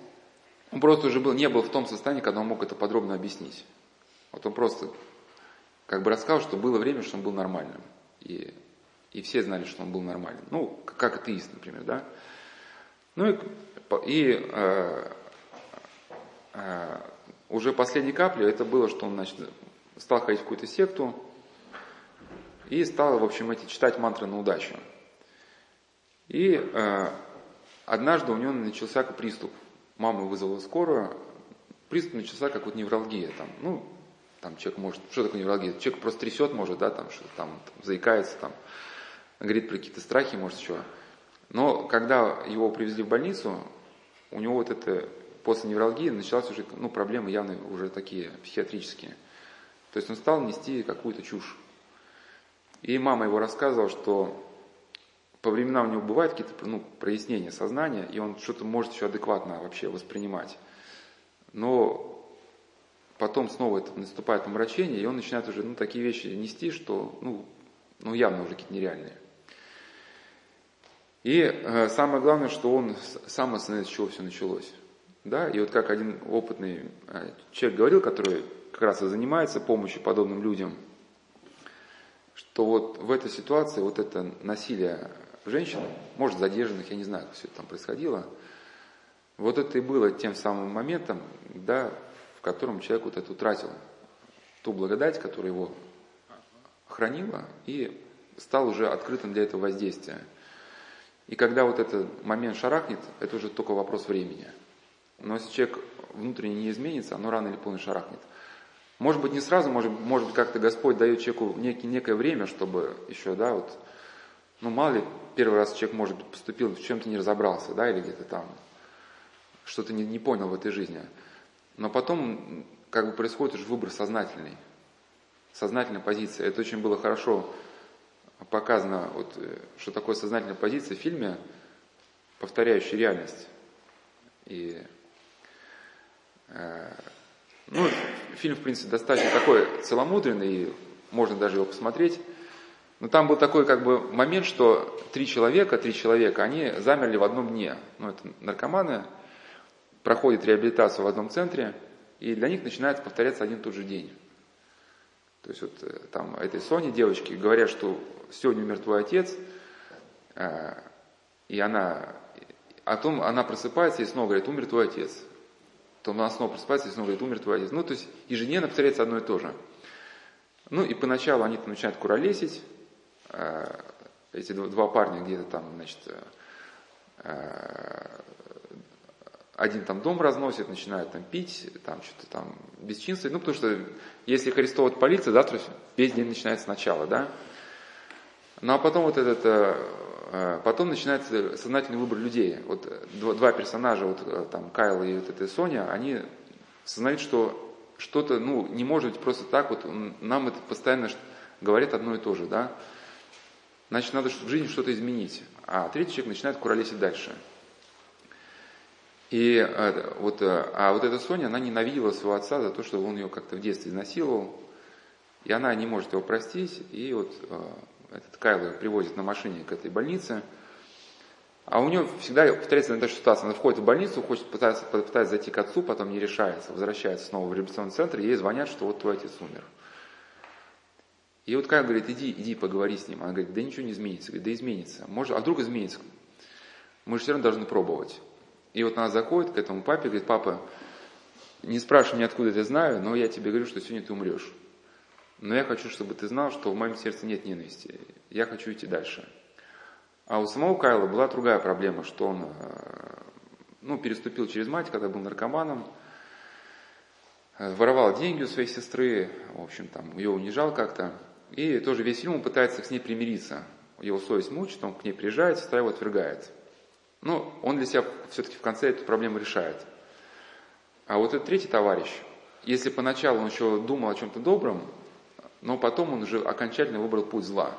Он просто уже был, не был в том состоянии, когда он мог это подробно объяснить. Вот он просто как бы рассказал, что было время, что он был нормальным. И, и все знали, что он был нормальным. Ну, как атеист, например, да. Ну и, и э, э, уже последней каплей это было, что он значит, стал ходить в какую-то секту и стал, в общем, эти, читать мантры на удачу. И э, однажды у него начался приступ. Мама вызвала скорую. Приступ начался как вот невралгия. Там, ну, там человек может, что такое невралгия? Человек просто трясет может, да, там что-то там, там заикается, там, говорит про какие-то страхи, может, что. Но когда его привезли в больницу, у него вот это после невралгии началась уже ну, проблемы явно уже такие психиатрические. То есть он стал нести какую-то чушь. И мама его рассказывала, что по временам у него бывают какие-то ну, прояснения сознания, и он что-то может еще адекватно вообще воспринимать. Но потом снова это наступает помрачение, и он начинает уже ну, такие вещи нести, что ну, ну, явно уже какие-то нереальные. И э, самое главное, что он сам осознает, с чего все началось. Да? И вот как один опытный э, человек говорил, который как раз и занимается помощью подобным людям, что вот в этой ситуации вот это насилие женщин, может задержанных, я не знаю, как все это там происходило, вот это и было тем самым моментом, да, в котором человек вот это утратил ту благодать, которая его хранила, и стал уже открытым для этого воздействия. И когда вот этот момент шарахнет, это уже только вопрос времени. Но если человек внутренне не изменится, оно рано или поздно шарахнет. Может быть, не сразу, может, может быть, как-то Господь дает человеку некий, некое время, чтобы еще, да, вот, ну, мало ли, первый раз человек, может быть, поступил, в чем-то не разобрался, да, или где-то там что-то не, не понял в этой жизни. Но потом, как бы, происходит уже выбор сознательный, сознательная позиция. Это очень было хорошо показано, вот, э, что такое сознательная позиция в фильме, повторяющая реальность. И э, ну, фильм, в принципе, достаточно такой целомудренный, и можно даже его посмотреть. Но там был такой как бы момент, что три человека, три человека, они замерли в одном дне. Ну, это наркоманы, проходят реабилитацию в одном центре, и для них начинает повторяться один и тот же день. То есть вот э, там этой Соне, девочке, говорят, что сегодня умер твой отец, э, и она, о том она просыпается и снова говорит, умер твой отец то она снова просыпается и снова говорит, умер твой отец. Ну, то есть ежедневно повторяется одно и то же. Ну, и поначалу они там начинают куролесить, э, эти два парня где-то там, значит, один там дом разносит, начинает там пить, там что-то там бесчинствовать. Ну, потому что если их арестовывает полиция, завтра весь день начинается сначала, да. Ну, а потом вот этот э, Э, потом начинается сознательный выбор людей. Вот два, два персонажа, вот э, там Кайл и вот эта Соня, они сознают, что что-то, ну, не может быть просто так, вот нам это постоянно говорит одно и то же, да. Значит, надо в жизни что-то изменить. А третий человек начинает куролесить дальше. И вот, а вот эта Соня, она ненавидела своего отца за то, что он ее как-то в детстве изнасиловал. И она не может его простить. И вот этот Кайл привозит на машине к этой больнице, а у нее всегда повторяется эта ситуация. Она входит в больницу, хочет пытаться, пытается зайти к отцу, потом не решается, возвращается снова в реабилитационный центр, и ей звонят, что вот твой отец умер. И вот Кайл говорит, иди, иди поговори с ним. Она говорит, да ничего не изменится. Говорит, да изменится. Может, а вдруг изменится? Мы же все равно должны пробовать. И вот она заходит к этому папе, говорит, папа, не спрашивай меня, откуда я знаю, но я тебе говорю, что сегодня ты умрешь. Но я хочу, чтобы ты знал, что в моем сердце нет ненависти. Я хочу идти дальше. А у самого Кайла была другая проблема, что он э, ну, переступил через мать, когда был наркоманом, э, воровал деньги у своей сестры, в общем, там, ее унижал как-то. И тоже весь фильм он пытается с ней примириться. Его совесть мучит, он к ней приезжает, сестра его отвергает. Но он для себя все-таки в конце эту проблему решает. А вот этот третий товарищ, если поначалу он еще думал о чем-то добром, но потом он уже окончательно выбрал путь зла.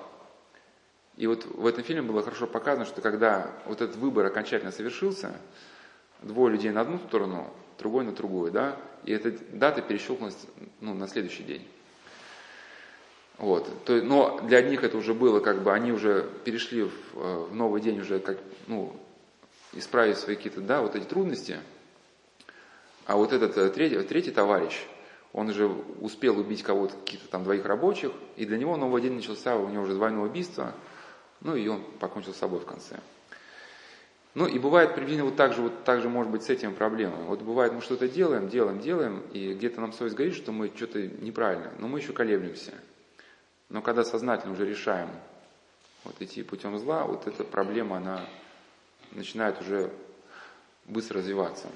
И вот в этом фильме было хорошо показано, что когда вот этот выбор окончательно совершился, двое людей на одну сторону, другой на другую, да, и эта дата перещелкнулась ну, на следующий день. Вот. То, но для одних это уже было, как бы они уже перешли в, э, в новый день, уже как, ну, исправить свои какие-то, да, вот эти трудности. А вот этот э, третий, третий товарищ, он уже успел убить кого-то, каких-то там двоих рабочих, и для него новый день начался, у него уже двойное убийство, ну и он покончил с собой в конце. Ну и бывает приблизительно вот так же, вот так же может быть с этим проблемой. Вот бывает мы что-то делаем, делаем, делаем, и где-то нам совесть говорит, что мы что-то неправильно, но мы еще колеблемся. Но когда сознательно уже решаем вот идти путем зла, вот эта проблема, она начинает уже быстро развиваться.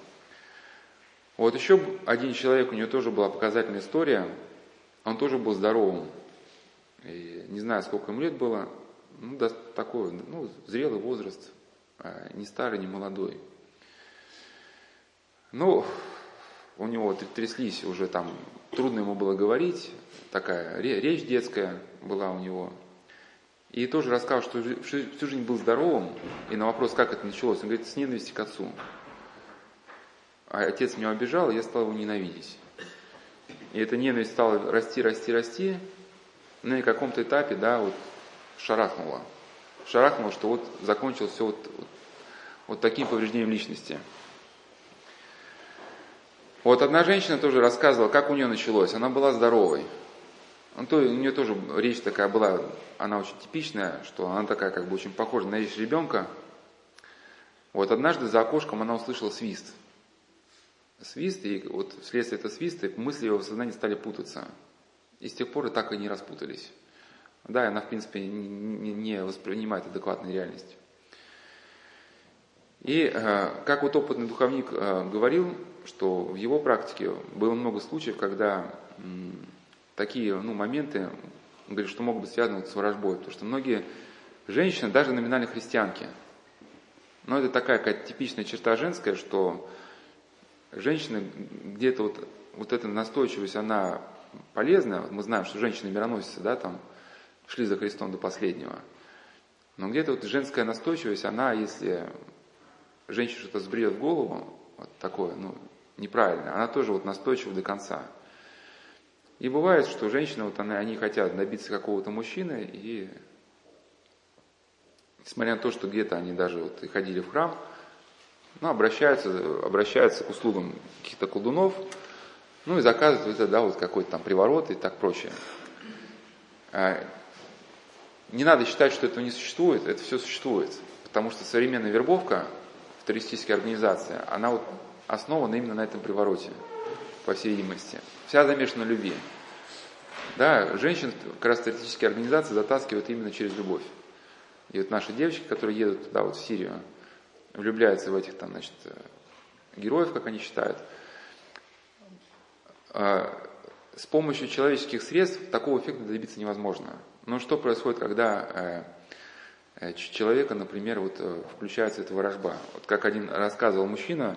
Вот еще один человек, у него тоже была показательная история, он тоже был здоровым. И не знаю, сколько ему лет было, ну, да, такой, ну, зрелый возраст, а не старый, не молодой. Ну, у него тряслись уже там, трудно ему было говорить, такая речь детская была у него. И тоже рассказал, что всю жизнь был здоровым, и на вопрос, как это началось, он говорит, с ненависти к отцу. А отец меня обижал, я стал его ненавидеть. И эта ненависть стала расти, расти, расти, ну и на каком-то этапе, да, вот шарахнула. Шарахнула, что вот закончилось все вот, вот, вот таким повреждением личности. Вот одна женщина тоже рассказывала, как у нее началось. Она была здоровой. Ну, то, у нее тоже речь такая была, она очень типичная, что она такая как бы очень похожа на речь ребенка. Вот однажды за окошком она услышала свист. Свист, и вот вследствие этого свиста мысли его в сознании стали путаться. И с тех пор и так и не распутались. Да, она, в принципе, не воспринимает адекватной реальность. И э, как вот опытный духовник э, говорил, что в его практике было много случаев, когда такие ну, моменты, он говорит, что могут быть связаны с ворожбой, потому что многие женщины, даже номинальные христианки, но это такая какая-то типичная черта женская, что женщины где-то вот, вот эта настойчивость, она полезна. Мы знаем, что женщины мироносицы, да, там шли за Христом до последнего. Но где-то вот женская настойчивость, она, если женщина что-то сбреет в голову, вот такое, ну, неправильное, она тоже вот настойчива до конца. И бывает, что женщины, вот они, они хотят добиться какого-то мужчины, и несмотря на то, что где-то они даже вот и ходили в храм, ну, обращаются, обращаются к услугам каких-то колдунов, ну и заказывают это, да, вот какой-то там приворот и так прочее. А, не надо считать, что этого не существует, это все существует. Потому что современная вербовка в туристической организации, она вот основана именно на этом привороте по всей видимости. Вся замешана на любви. Да, женщин как раз террористические организации затаскивают именно через любовь. И вот наши девочки, которые едут туда, вот в Сирию, влюбляются в этих там, значит, э, героев, как они считают. А, с помощью человеческих средств такого эффекта добиться невозможно. Но что происходит, когда э, э, человека, например, вот включается эта ворожба? Вот как один рассказывал мужчина,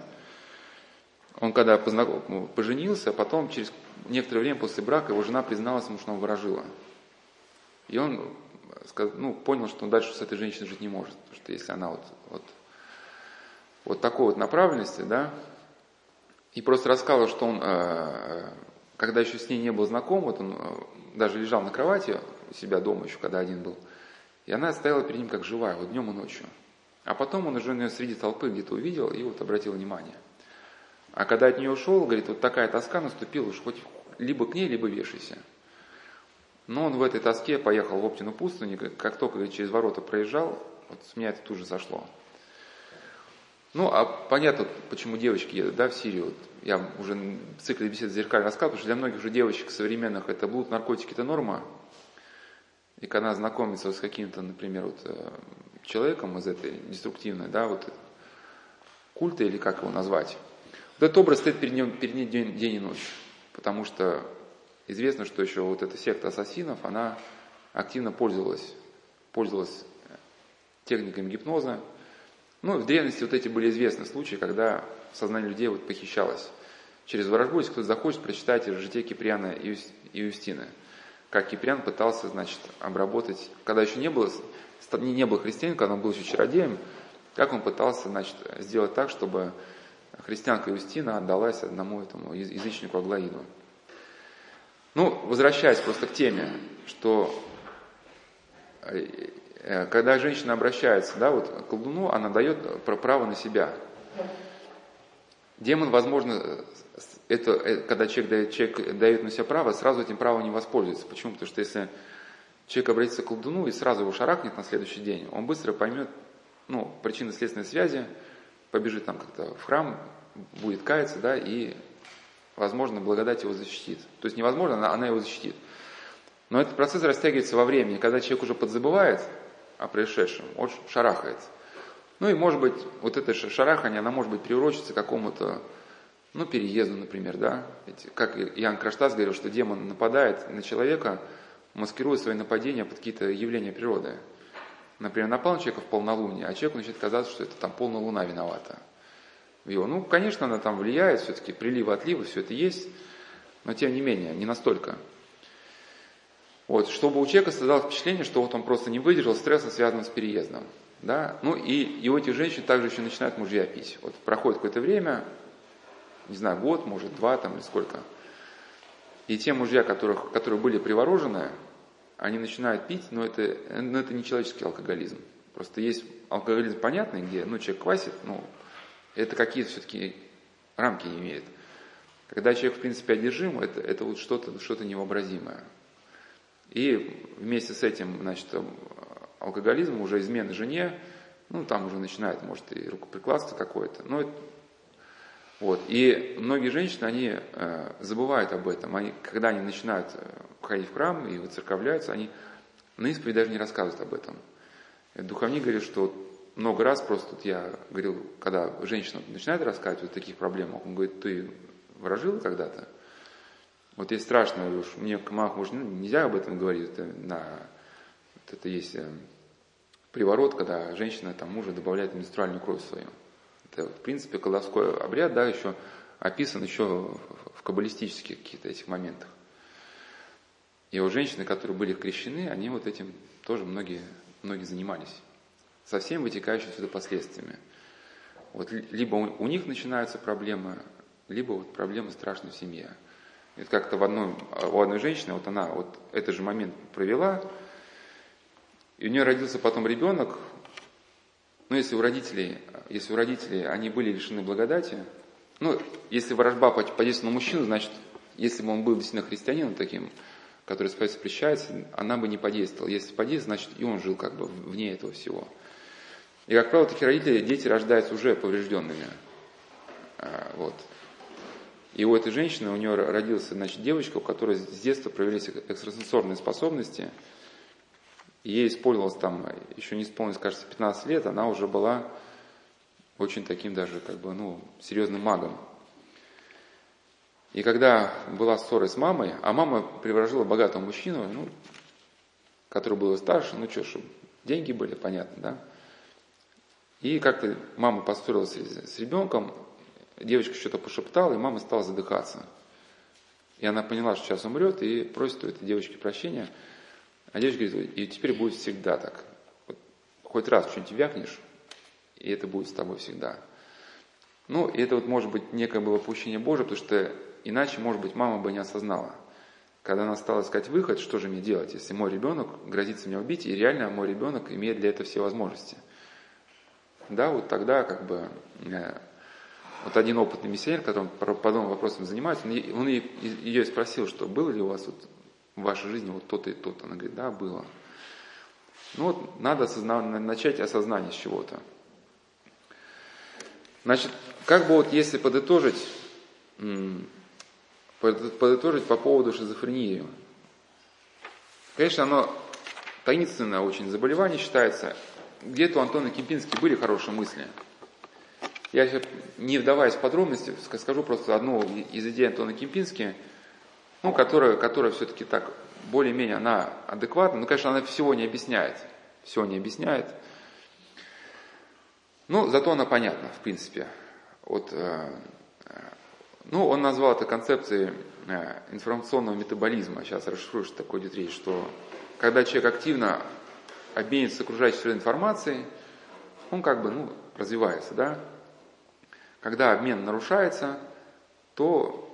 он когда познаком, ну, поженился, потом через некоторое время после брака его жена призналась ему, что он ворожила. И он ну, понял, что он дальше с этой женщиной жить не может. Потому что если она вот, вот, вот такой вот направленности, да, и просто рассказывал, что он, э, когда еще с ней не был знаком, вот он э, даже лежал на кровати у себя дома еще, когда один был, и она стояла перед ним как живая, вот днем и ночью. А потом он уже ее среди толпы где-то увидел и вот обратил внимание – а когда от нее ушел, говорит, вот такая тоска наступила, уж хоть либо к ней, либо вешайся. Но он в этой тоске поехал в Оптину пустыню, как только говорит, через ворота проезжал, вот с меня это тут же сошло. Ну, а понятно, почему девочки едут, да, в Сирию. Вот я уже в цикле бесед зеркаль рассказывал, потому что для многих же девочек современных это блуд, наркотики, это норма. И когда она знакомится с каким-то, например, вот, э, человеком из этой деструктивной, да, вот культа или как его назвать, вот этот образ стоит перед ним, перед ним день, день и ночь, потому что известно, что еще вот эта секта ассасинов, она активно пользовалась, пользовалась техниками гипноза. Ну, в древности вот эти были известны случаи, когда сознание людей вот похищалось. Через ворожбу, если кто-то захочет, прочитайте житие Киприана и Юстины. Как Киприан пытался, значит, обработать, когда еще не было, не был христианином, когда он был еще чародеем, как он пытался, значит, сделать так, чтобы христианка Юстина отдалась одному этому язычнику Аглаиду. Ну, возвращаясь просто к теме, что э, э, когда женщина обращается да, вот, к колдуну, она дает право на себя. Демон, возможно, это, э, когда человек дает, человек дает на себя право, сразу этим правом не воспользуется. Почему? Потому что если человек обратится к колдуну и сразу его шарахнет на следующий день, он быстро поймет ну, причины следственной связи, побежит там как-то в храм, будет каяться, да, и, возможно, благодать его защитит. То есть невозможно, она, она его защитит. Но этот процесс растягивается во времени, когда человек уже подзабывает о происшедшем, он шарахает. Ну и, может быть, вот это шарахание, она может быть приурочится к какому-то, ну, переезду, например, да. Ведь, как Иоанн Краштас говорил, что демон нападает на человека, маскируя свои нападения под какие-то явления природы. Например, напал на человека в полнолуние, а человеку начинает казаться, что это там полная луна виновата его. Ну, конечно, она там влияет, все-таки приливы, отливы, все это есть, но тем не менее, не настолько. Вот, чтобы у человека создалось впечатление, что вот он просто не выдержал стресса, связанного с переездом. Да? Ну и, и у этих женщин также еще начинают мужья пить. Вот проходит какое-то время, не знаю, год, может, два там или сколько. И те мужья, которых, которые были приворожены, они начинают пить, но это, но это не человеческий алкоголизм. Просто есть алкоголизм понятный, где ну, человек квасит, ну, это какие-то все-таки рамки имеет. Когда человек, в принципе, одержим, это, это вот что-то что невообразимое. И вместе с этим, значит, алкоголизм, уже измены жене, ну, там уже начинает, может, и рукоприкладство какое-то. Но это, вот. И многие женщины, они э, забывают об этом. Они, когда они начинают э, ходить в храм и выцерковляются, они на исповеди даже не рассказывают об этом. Духовник говорит, что много раз просто вот я говорил, когда женщина начинает рассказывать о таких проблемах, он говорит, ты выражила когда-то? Вот есть страшно, уж мне мах, может, ну, нельзя об этом говорить, это, на, вот это есть э, приворот, когда женщина там мужа добавляет менструальную кровь свою. Это, в принципе, колдовской обряд, да, еще описан еще в каббалистических каких-то этих моментах. И у женщины, которые были крещены, они вот этим тоже многие, многие занимались. Со всеми вытекающими сюда последствиями. Вот либо у, них начинаются проблемы, либо вот проблемы страшные в семье. И как-то в одной, у одной женщины, вот она вот этот же момент провела, и у нее родился потом ребенок, ну, если у родителей, если у родителей они были лишены благодати, ну, если ворожба подействовала на мужчину, значит, если бы он был действительно христианином таким, который спать запрещается, она бы не подействовала. Если подействовала, значит, и он жил как бы вне этого всего. И, как правило, такие родители, дети рождаются уже поврежденными. А, вот. И у этой женщины, у нее родился, значит, девочка, у которой с детства проявились экстрасенсорные способности – ей использовалось там, еще не исполнилось, кажется, 15 лет, она уже была очень таким даже, как бы, ну, серьезным магом. И когда была ссора с мамой, а мама приворожила богатого мужчину, ну, который был старше, ну что, чтобы деньги были, понятно, да? И как-то мама поссорилась с ребенком, девочка что-то пошептала, и мама стала задыхаться. И она поняла, что сейчас умрет, и просит у этой девочки прощения – а девочка говорит, и теперь будет всегда так. Вот, хоть раз что-нибудь вякнешь, и это будет с тобой всегда. Ну, и это вот может быть некое было попущение Божие, потому что иначе, может быть, мама бы не осознала. Когда она стала искать выход, что же мне делать, если мой ребенок грозится меня убить, и реально мой ребенок имеет для этого все возможности. Да, вот тогда как бы э, вот один опытный миссионер, который подобным вопросом занимается, он, он ее спросил, что было ли у вас вот в вашей жизни вот то-то и то-то. Она говорит, да, было. Ну вот надо осознав... начать осознание с чего-то. Значит, как бы вот если подытожить, подытожить по поводу шизофрении. Конечно, оно таинственное очень заболевание считается. Где-то у Антона Кипински были хорошие мысли. Я не вдаваясь в подробности, скажу просто одну из идей Антона Кемпински – ну, которая, которая все-таки так, более-менее она адекватна, но, конечно, она всего не объясняет, всего не объясняет. Ну, зато она понятна, в принципе. Вот, э, э, ну, он назвал это концепцией э, информационного метаболизма. Сейчас расшифрую, что такое идет речь, что когда человек активно обменивается с окружающей средой информацией, он как бы, ну, развивается, да. Когда обмен нарушается, то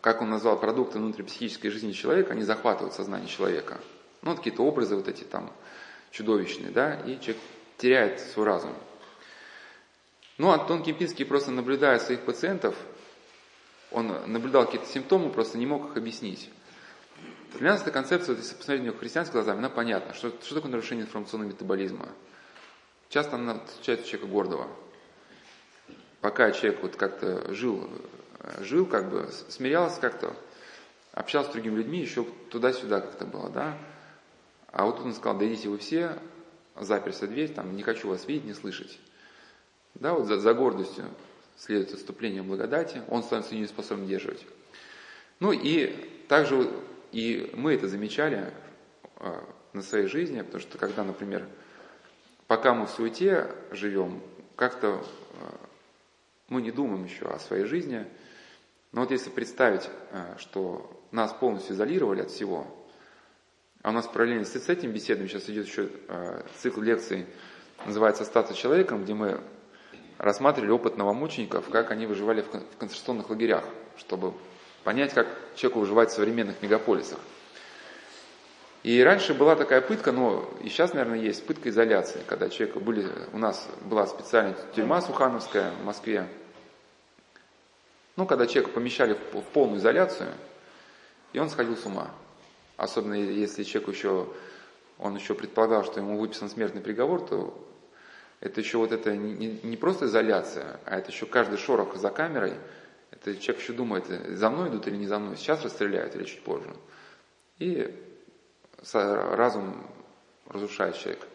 как он назвал, продукты внутрипсихической жизни человека, они захватывают сознание человека. Ну, какие-то образы вот эти там чудовищные, да, и человек теряет свой разум. Ну, Антон Кемпинский просто наблюдая своих пациентов, он наблюдал какие-то симптомы, просто не мог их объяснить. Для нас эта концепция, вот если посмотреть на нее христианскими глазами, она понятна. Что, что такое нарушение информационного метаболизма? Часто она встречается у человека гордого. Пока человек вот как-то жил жил, как бы смирялся как-то, общался с другими людьми, еще туда-сюда как-то было, да. А вот он сказал, да идите вы все, заперся дверь, там, не хочу вас видеть, не слышать. Да, вот за, за гордостью следует отступление благодати, он становится не способен держать. Ну и также и мы это замечали э, на своей жизни, потому что когда, например, пока мы в суете живем, как-то э, мы не думаем еще о своей жизни, но вот если представить, э, что нас полностью изолировали от всего, А у нас параллельно с этим беседами сейчас идет еще э, цикл лекций, называется «Остаться человеком», где мы рассматривали опыт новомучеников, как они выживали в концентрационных лагерях, чтобы понять, как человеку выживать в современных мегаполисах. И раньше была такая пытка, но и сейчас, наверное, есть пытка изоляции, когда человек были, у нас была специальная тюрьма Сухановская в Москве. Ну, когда человека помещали в, полную изоляцию, и он сходил с ума. Особенно если человек еще, он еще предполагал, что ему выписан смертный приговор, то это еще вот это не, не просто изоляция, а это еще каждый шорох за камерой. Это человек еще думает, за мной идут или не за мной, сейчас расстреляют или чуть позже. И разум разрушает человека.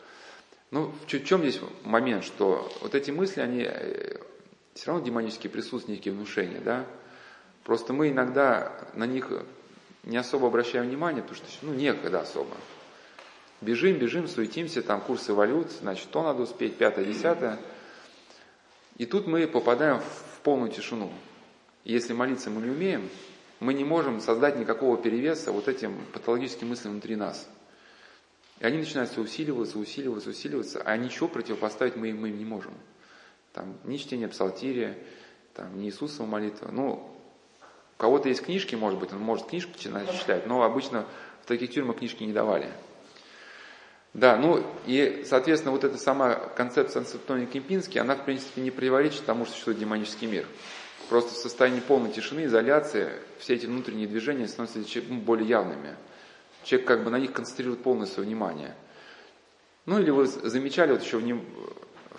Ну, в чем здесь момент, что вот эти мысли, они э, все равно демонически присутствуют, некие внушения, да? Просто мы иногда на них не особо обращаем внимание, потому что, ну, некогда особо. Бежим, бежим, суетимся, там курсы валют, значит, то надо успеть, пятое, десятое. И тут мы попадаем в полную тишину. Если молиться мы не умеем, мы не можем создать никакого перевеса вот этим патологическим мыслям внутри нас. И они начинают усиливаться, усиливаться, усиливаться, а ничего противопоставить мы, мы им не можем. Там ни чтение псалтирия, там, ни Иисусова молитва. Ну, у кого-то есть книжки, может быть, он может книжку читать, но обычно в таких тюрьмах книжки не давали. Да, ну и, соответственно, вот эта сама концепция Антония Кемпински, она, в принципе, не противоречит тому, что существует демонический мир. Просто в состоянии полной тишины, изоляции, все эти внутренние движения становятся ну, более явными. Человек как бы на них концентрирует полное свое внимание. Ну или вы замечали вот еще, в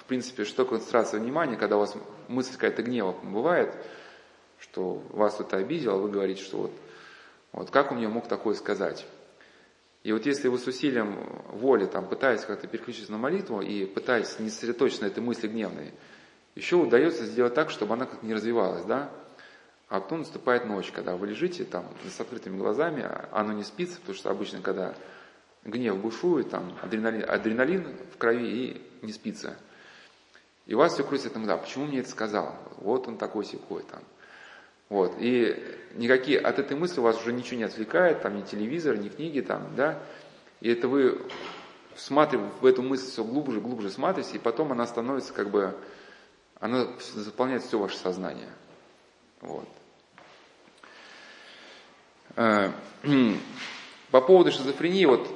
принципе, что концентрация внимания, когда у вас мысль какая-то гнева бывает, что вас кто-то обидел, а вы говорите, что вот, вот как он мне мог такое сказать. И вот если вы с усилием воли там, пытаетесь как-то переключиться на молитву и пытаетесь не сосредоточиться на этой мысли гневной, еще удается сделать так, чтобы она как-то не развивалась, да? А потом наступает ночь, когда вы лежите там с открытыми глазами, оно не спится, потому что обычно, когда гнев бушует, там адреналин, адреналин в крови и не спится. И у вас все крутится там, да, почему мне это сказал? Вот он такой секой там. Вот. И никакие от этой мысли вас уже ничего не отвлекает, там ни телевизор, ни книги, там, да. И это вы всматриваете в эту мысль все глубже, глубже смотрите, и потом она становится как бы она заполняет все ваше сознание. Вот. Э, по поводу шизофрении, вот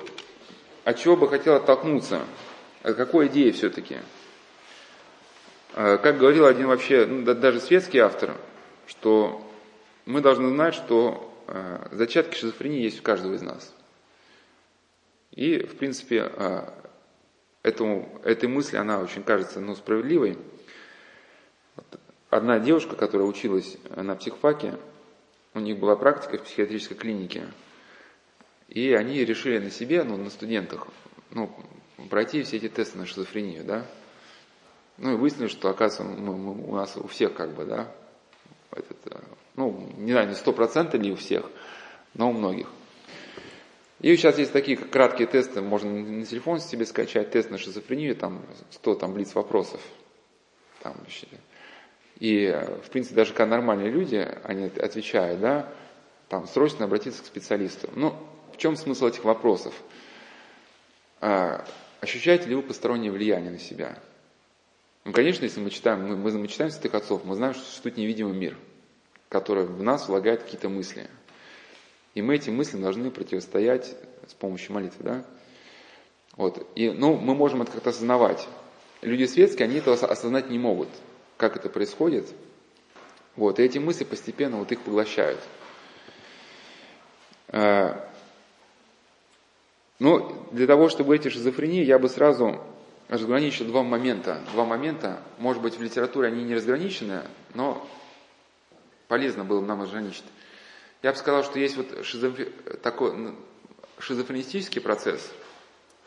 от чего бы хотел оттолкнуться, от какой идеи все-таки? Э, как говорил один вообще, ну, даже светский автор, что мы должны знать, что э, зачатки шизофрении есть у каждого из нас. И, в принципе, этому, этой мысли, она очень кажется ну, справедливой. Одна девушка, которая училась на психфаке, у них была практика в психиатрической клинике, и они решили на себе, ну, на студентах, ну, пройти все эти тесты на шизофрению, да. Ну и выяснили, что, оказывается, мы, мы, у нас у всех как бы, да, этот, э, ну, не знаю, не сто процентов ли у всех, но у многих. И сейчас есть такие краткие тесты, можно на телефон себе скачать, тест на шизофрению, там 100 там блиц вопросов. Там, и, в принципе, даже когда нормальные люди, они отвечают, да, там, срочно обратиться к специалисту. Ну, в чем смысл этих вопросов? А, ощущаете ли вы постороннее влияние на себя? Ну, конечно, если мы читаем, мы, мы, читаем святых отцов, мы знаем, что существует невидимый мир, который в нас влагает какие-то мысли. И мы этим мыслям должны противостоять с помощью молитвы, да? Вот. И, ну, мы можем это как-то осознавать. Люди светские, они этого осознать не могут как это происходит. Вот, и эти мысли постепенно вот их поглощают. А, ну, для того, чтобы эти шизофрении, я бы сразу разграничил два момента. Два момента, может быть, в литературе они не разграничены, но полезно было нам разграничить. Я бы сказал, что есть вот шизофр... такой шизофренистический процесс,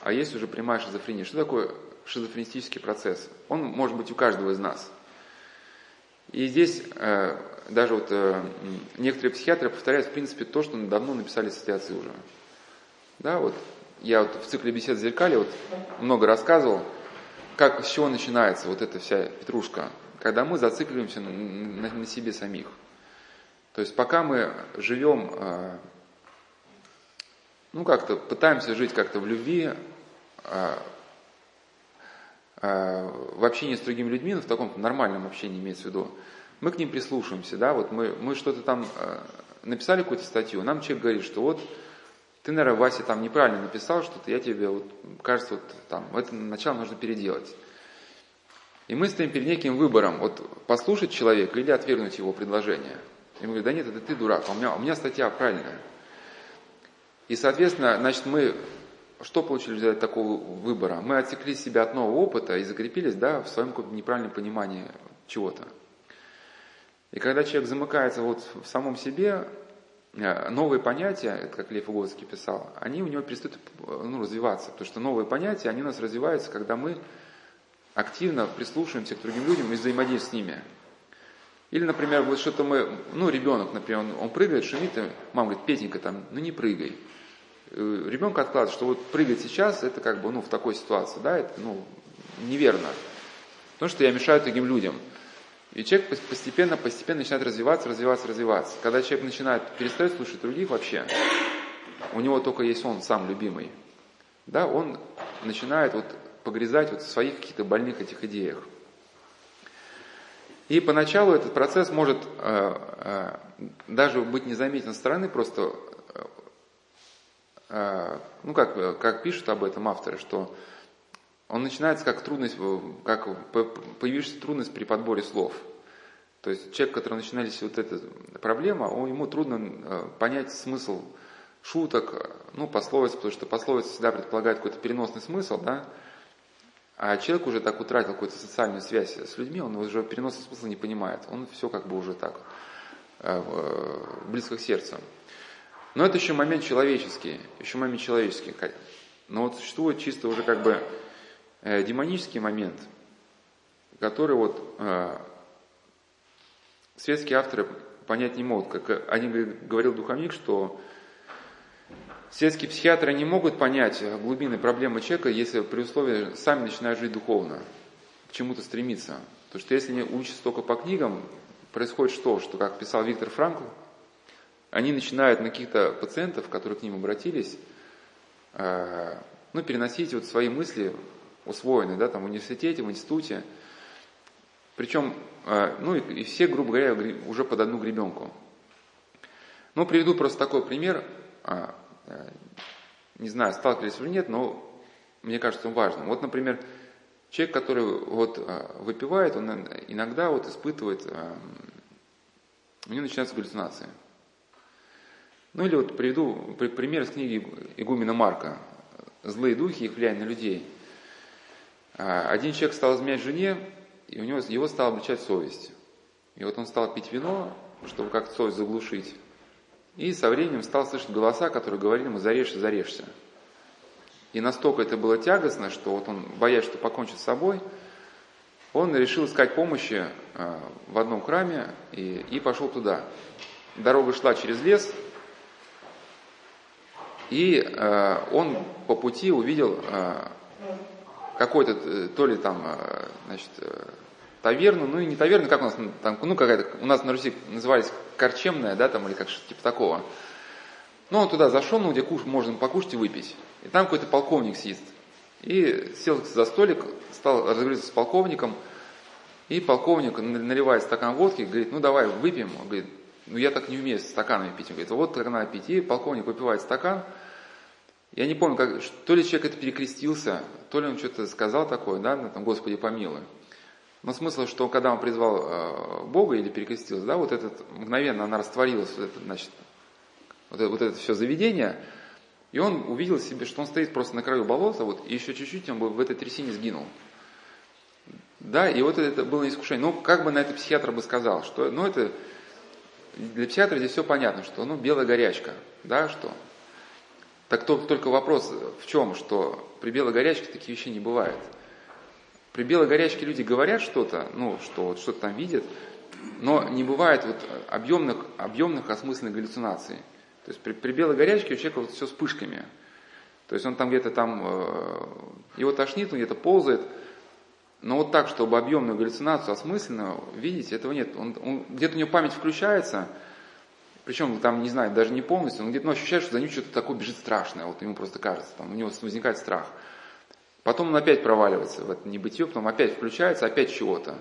а есть уже прямая шизофрения. Что такое шизофренистический процесс? Он может быть у каждого из нас – и здесь э, даже вот э, некоторые психиатры повторяют, в принципе, то, что давно написали ассоциации уже. Да, вот я вот в цикле бесед в зеркале вот много рассказывал, как, с чего начинается вот эта вся петрушка, когда мы зацикливаемся на, на, на себе самих. То есть пока мы живем э, ну, как-то пытаемся жить как-то в любви, а, а, в общении с другими людьми, но в таком нормальном общении имеется в виду, мы к ним прислушиваемся, да, вот мы, мы что-то там а, написали какую-то статью, нам человек говорит, что вот ты, наверное, Вася там неправильно написал что-то, я тебе, вот, кажется, вот там, это начало нужно переделать. И мы стоим перед неким выбором, вот послушать человека или отвергнуть его предложение. И мы говорим, да нет, это ты дурак, а у меня, у меня статья правильная. И, соответственно, значит, мы что получили в результате такого выбора? Мы отсекли себя от нового опыта и закрепились да, в своем неправильном понимании чего-то. И когда человек замыкается вот в самом себе, новые понятия, как Лев Угодский писал, они у него перестают ну, развиваться, потому что новые понятия, они у нас развиваются, когда мы активно прислушиваемся к другим людям и взаимодействуем с ними. Или, например, вот что-то мы, ну, ребенок, например, он, он прыгает, шумит, и мама говорит, Петенька, там, ну не прыгай. Э, ребенка откладывает, что вот прыгать сейчас, это как бы, ну, в такой ситуации, да, это, ну, неверно. Потому что я мешаю другим людям. И человек постепенно, постепенно начинает развиваться, развиваться, развиваться. Когда человек начинает перестать слушать других вообще, у него только есть он сам любимый, да, он начинает вот погрязать вот в своих каких-то больных этих идеях. И поначалу этот процесс может э, э, даже быть незаметен со стороны, просто, э, ну как, как пишут об этом авторы, что он начинается как трудность, как появившаяся трудность при подборе слов. То есть человек, который начинались вот эта проблема, ему трудно понять смысл шуток, ну, пословиц, потому что пословица всегда предполагает какой-то переносный смысл, да, а человек уже так утратил какую-то социальную связь с людьми, он уже переносный смысл не понимает. Он все как бы уже так, э, э, близко к сердцу. Но это еще момент человеческий, еще момент человеческий. Но вот существует чисто уже как бы э, демонический момент, который вот светские авторы понять не могут. Как один говорил духовник, что Светские психиатры не могут понять глубины проблемы человека, если при условии сами начинают жить духовно, к чему-то стремиться. Потому что если они учатся только по книгам, происходит что? Что, как писал Виктор Франкл, они начинают на каких-то пациентов, которые к ним обратились, э, ну, переносить вот свои мысли усвоенные, да, там в университете, в институте. Причем, э, ну, и, все, грубо говоря, уже под одну гребенку. Ну, приведу просто такой пример. А, Э, не знаю, сталкивались или нет, но мне кажется, он важным. Вот, например, человек, который вот э, выпивает, он иногда вот испытывает, у него начинаются галлюцинации. Ну или вот приведу пример из книги Игумена Марка «Злые духи и их влияние на людей». Один человек стал изменять жене, и у него, его стала обличать совесть. И вот он стал пить вино, чтобы как-то совесть заглушить. И со временем стал слышать голоса, которые говорили ему «зарежься, зарежься». И настолько это было тягостно, что вот он, боясь, что покончит с собой, он решил искать помощи э, в одном храме и, и пошел туда. Дорога шла через лес, и э, он по пути увидел какой-то, то ли там, значит, таверну, ну и не таверну, как у нас там, ну какая-то, у нас на Руси назывались корчемная, да, там, или как что-то типа такого. Ну, он туда зашел, ну, где куш, можно покушать и выпить. И там какой-то полковник сидит. И сел за столик, стал разговаривать с полковником, и полковник наливает стакан водки, говорит, ну давай выпьем. Он говорит, ну я так не умею с стаканами пить. Он говорит, вот так надо пить. И полковник выпивает стакан. Я не помню, как, то ли человек это перекрестился, то ли он что-то сказал такое, да, там, Господи помилуй. Но смысл, что когда он призвал э, Бога или перекрестился, да, вот этот мгновенно она растворилась, вот это, значит, вот это, вот это все заведение, и он увидел себе, что он стоит просто на краю болота, вот, и еще чуть-чуть он бы в этой трясине сгинул. Да, и вот это было искушение. Ну, как бы на это психиатр бы сказал, что, ну, это, для психиатра здесь все понятно, что, ну, белая горячка, да, что. Так то, только вопрос в чем, что при белой горячке такие вещи не бывает. При белой горячке люди говорят что-то, ну, что вот что-то там видят, но не бывает вот объемных, объемных осмысленных галлюцинаций. То есть при, при белой горячке у человека вот все вспышками. То есть он там где-то там, э, его тошнит, он где-то ползает, но вот так, чтобы объемную галлюцинацию осмысленную видеть, этого нет. Он, он, где-то у него память включается, причем там, не знаю, даже не полностью, он где-то ну, ощущает, что за ним что-то такое бежит страшное, вот ему просто кажется, там, у него возникает страх. Потом он опять проваливается в это небытие, потом опять включается, опять чего-то.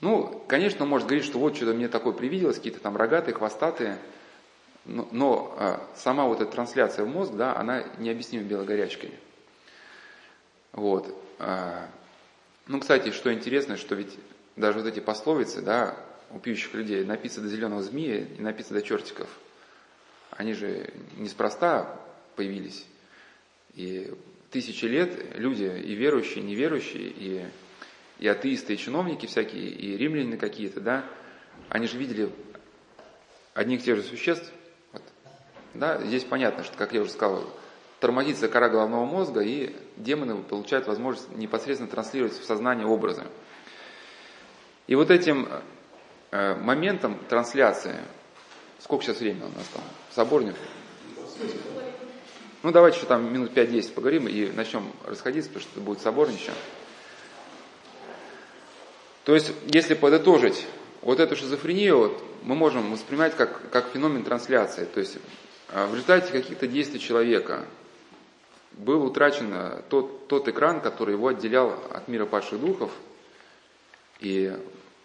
Ну, конечно, он может говорить, что вот что-то мне такое привиделось, какие-то там рогатые, хвостатые, но, но а, сама вот эта трансляция в мозг, да, она необъяснима белогорячкой. Вот. А, ну, кстати, что интересно, что ведь даже вот эти пословицы, да, у пьющих людей, напиться до зеленого змея и напиться до чертиков, они же неспроста появились. И тысячи лет люди, и верующие, и неверующие, и, и атеисты, и чиновники всякие, и римляне какие-то, да, они же видели одних и тех же существ. Вот. Да, здесь понятно, что, как я уже сказал, тормозится кора головного мозга, и демоны получают возможность непосредственно транслировать в сознание образы. И вот этим моментом трансляции, сколько сейчас времени у нас там, соборник? Ну, давайте еще там минут 5-10 поговорим и начнем расходиться, потому что это будет соборничье. То есть, если подытожить вот эту шизофрению, вот, мы можем воспринимать как, как феномен трансляции. То есть, э, в результате каких-то действий человека был утрачен э, тот, тот экран, который его отделял от мира падших духов, и,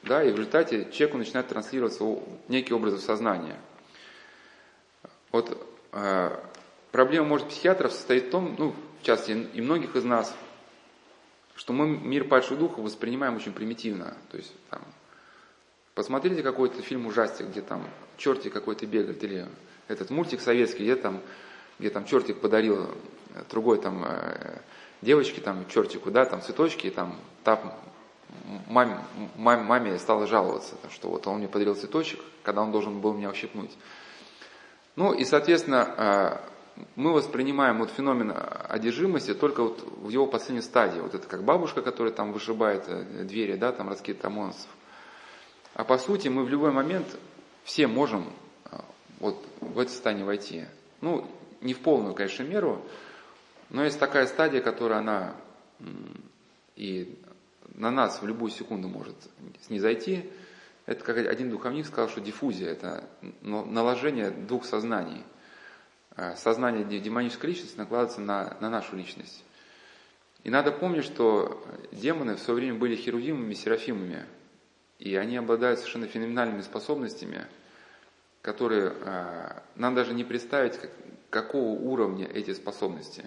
да, и в результате человеку начинает транслироваться некий образ сознания. Вот э, проблема, может, психиатров состоит в том, ну, в частности, и многих из нас, что мы мир падших духов воспринимаем очень примитивно. То есть, там, посмотрите какой-то фильм ужастик, где там черти какой-то бегает, или этот мультик советский, где там, где там чертик подарил другой там э, девочке, там, чертику, да, там цветочки, и там, там маме, маме, маме стала жаловаться, что вот он мне подарил цветочек, когда он должен был меня ущипнуть. Ну и, соответственно, э, мы воспринимаем вот феномен одержимости только вот в его последней стадии. Вот это как бабушка, которая там вышибает э, двери, да, там раскидает монстров. А по сути мы в любой момент все можем э, вот в это состояние войти. Ну, не в полную, конечно, меру, но есть такая стадия, которая она и на нас в любую секунду может снизойти. Это как один духовник сказал, что диффузия – это наложение двух сознаний – Э, сознание демонической личности накладывается на, на нашу личность. И надо помнить, что демоны в свое время были херувимами, серафимами, и они обладают совершенно феноменальными способностями, которые э, нам даже не представить, как, какого уровня эти способности.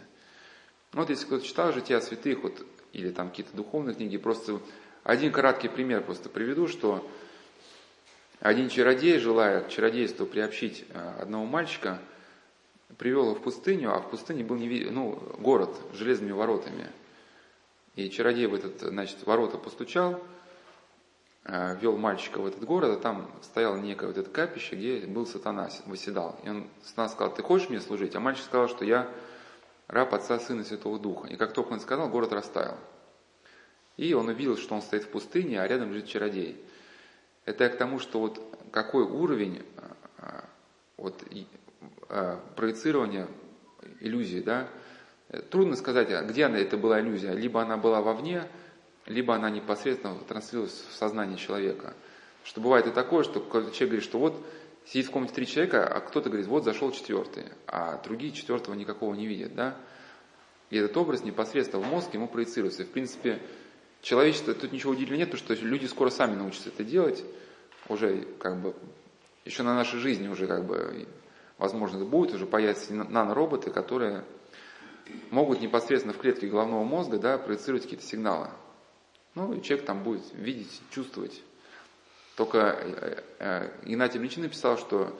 Вот если кто-то читал «Жития святых», вот, или там какие-то духовные книги, просто один краткий пример просто приведу, что один чародей, желая чародейству приобщить э, одного мальчика, привел его в пустыню, а в пустыне был неви... ну, город с железными воротами. И чародей в этот, значит, ворота постучал, э, вел мальчика в этот город, а там стояло некое вот это капище, где был сатана, выседал. И он, сатана сказал, ты хочешь мне служить? А мальчик сказал, что я раб Отца, Сына Святого Духа. И как только он сказал, город растаял. И он увидел, что он стоит в пустыне, а рядом лежит чародей. Это я к тому, что вот какой уровень э, вот Э, проецирования иллюзии, да, трудно сказать, а где она, это была иллюзия. Либо она была вовне, либо она непосредственно транслировалась в сознание человека. Что бывает и такое, что человек говорит, что вот сидит в комнате три человека, а кто-то говорит, вот зашел четвертый, а другие четвертого никакого не видят, да. И этот образ непосредственно в мозг ему проецируется. И, в принципе, человечество, тут ничего удивительного нет, потому что люди скоро сами научатся это делать, уже как бы, еще на нашей жизни уже как бы возможно, это будет, уже появятся нанороботы, которые могут непосредственно в клетке головного мозга да, проецировать какие-то сигналы. Ну, и человек там будет видеть, чувствовать. Только э, э, Игнатий Млечин написал, что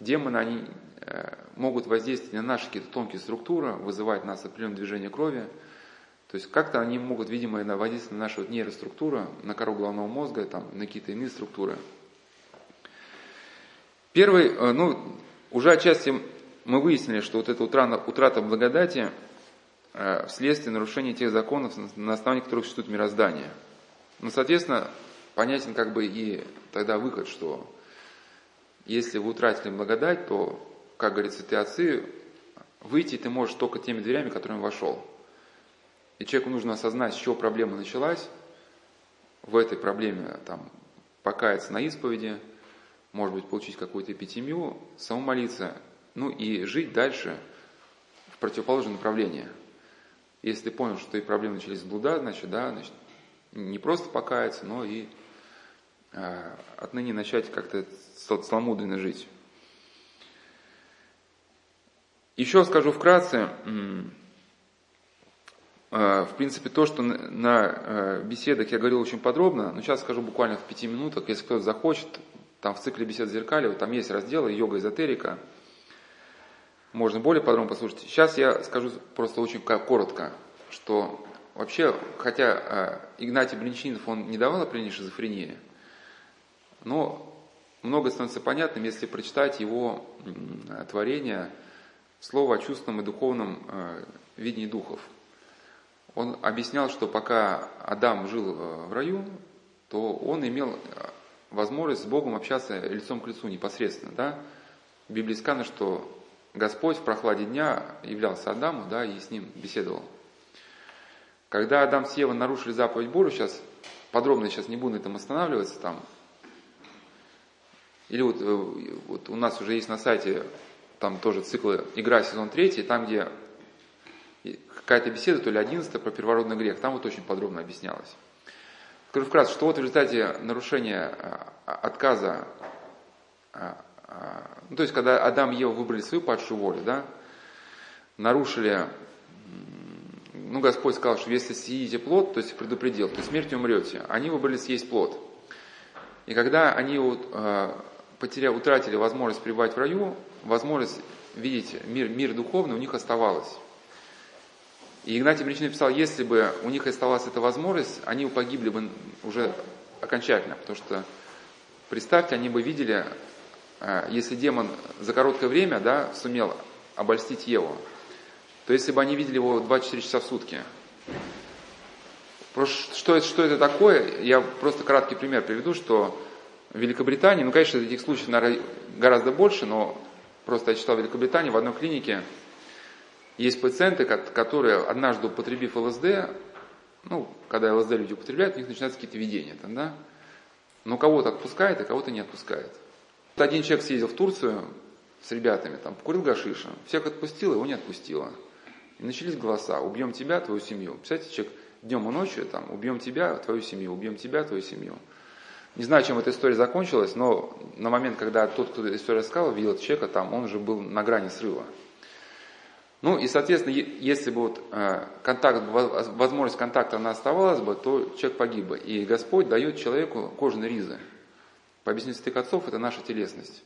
демоны, они э, могут воздействовать на наши какие-то тонкие структуры, вызывать нас определенное движение крови. То есть как-то они могут, видимо, воздействовать на нашу вот нейроструктуру, на кору головного мозга, там, на какие-то иные структуры. Первый, ну, уже отчасти мы выяснили, что вот эта утрата, утрата благодати вследствие нарушения тех законов, на основании которых существует мироздание. Ну, соответственно, понятен как бы и тогда выход, что если вы утратили благодать, то, как говорят святые отцы, выйти ты можешь только теми дверями, которыми вошел. И человеку нужно осознать, с чего проблема началась, в этой проблеме там, покаяться на исповеди, может быть, получить какую-то эпитемию, самому молиться, ну и жить дальше в противоположном направлении. Если ты понял, что и проблемы начались с блуда, значит, да, значит, не просто покаяться, но и отныне начать как-то целомудренно жить. Еще скажу вкратце, э, в принципе, то, что на э, беседах я говорил очень подробно, но сейчас скажу буквально в пяти минутах, если кто-то захочет, там в цикле бесед зеркали, вот там есть разделы йога эзотерика, можно более подробно послушать. Сейчас я скажу просто очень коротко, что вообще, хотя э, Игнатий Бринчинов, он не давал определение шизофрении, но много становится понятным, если прочитать его творение – слово о чувственном и духовном э, видении духов. Он объяснял, что пока Адам жил э, в раю, то он имел э, возможность с Богом общаться лицом к лицу непосредственно. Да? В Библии сказано, что Господь в прохладе дня являлся Адаму да, и с ним беседовал. Когда Адам с Евой нарушили заповедь Божию, сейчас подробно сейчас не буду на этом останавливаться, там, или вот, вот у нас уже есть на сайте там тоже циклы «Игра» сезон третий, там, где какая-то беседа, то ли 11 про первородный грех, там вот очень подробно объяснялось. Скажу вкратце, что вот в результате нарушения а, отказа, а, ну, то есть когда Адам и Ева выбрали свою падшую волю, да, нарушили, ну, Господь сказал, что если съедите плод, то есть предупредил, то смертью умрете. Они выбрали съесть плод. И когда они вот, потеряли, утратили возможность пребывать в раю, возможность видеть мир, мир духовный у них оставалась. И Игнатий Бринчин написал, если бы у них оставалась эта возможность, они погибли бы уже окончательно, потому что, представьте, они бы видели, э, если демон за короткое время да, сумел обольстить Еву, то если бы они видели его 24 часа в сутки, что это, что это такое, я просто краткий пример приведу, что в Великобритании, ну, конечно, этих случаев наверное, гораздо больше, но Просто я читал в Великобритании, в одной клинике есть пациенты, которые однажды употребив ЛСД, ну, когда ЛСД люди употребляют, у них начинаются какие-то видения там, да? Но кого-то отпускает, а кого-то не отпускает. Вот один человек съездил в Турцию с ребятами, там, покурил гашиша, всех отпустил, его не отпустило. И начались голоса, убьем тебя, твою семью. Представляете, человек днем и ночью, там, убьем тебя, твою семью, убьем тебя, твою семью. Не знаю, чем эта история закончилась, но на момент, когда тот, кто историю рассказал, видел человека там, он уже был на грани срыва. Ну и, соответственно, если бы вот э, контакт, возможность контакта она оставалась бы, то человек погиб бы. И Господь дает человеку кожаные ризы. По объяснению святых отцов, это наша телесность.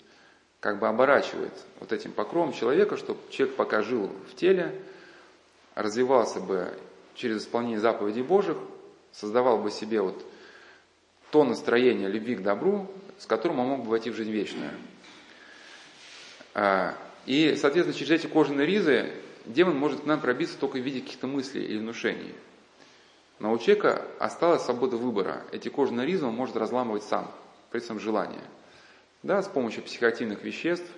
Как бы оборачивает вот этим покровом человека, чтобы человек пока жил в теле, развивался бы через исполнение заповедей Божьих, создавал бы себе вот то настроение любви к добру, с которым он мог бы войти в жизнь вечную. А, и, соответственно, через эти кожаные ризы демон может к нам пробиться только в виде каких-то мыслей или внушений. Но у человека осталась свобода выбора. Эти кожаные ризы он может разламывать сам, при своем желании. Да, с помощью психоактивных веществ,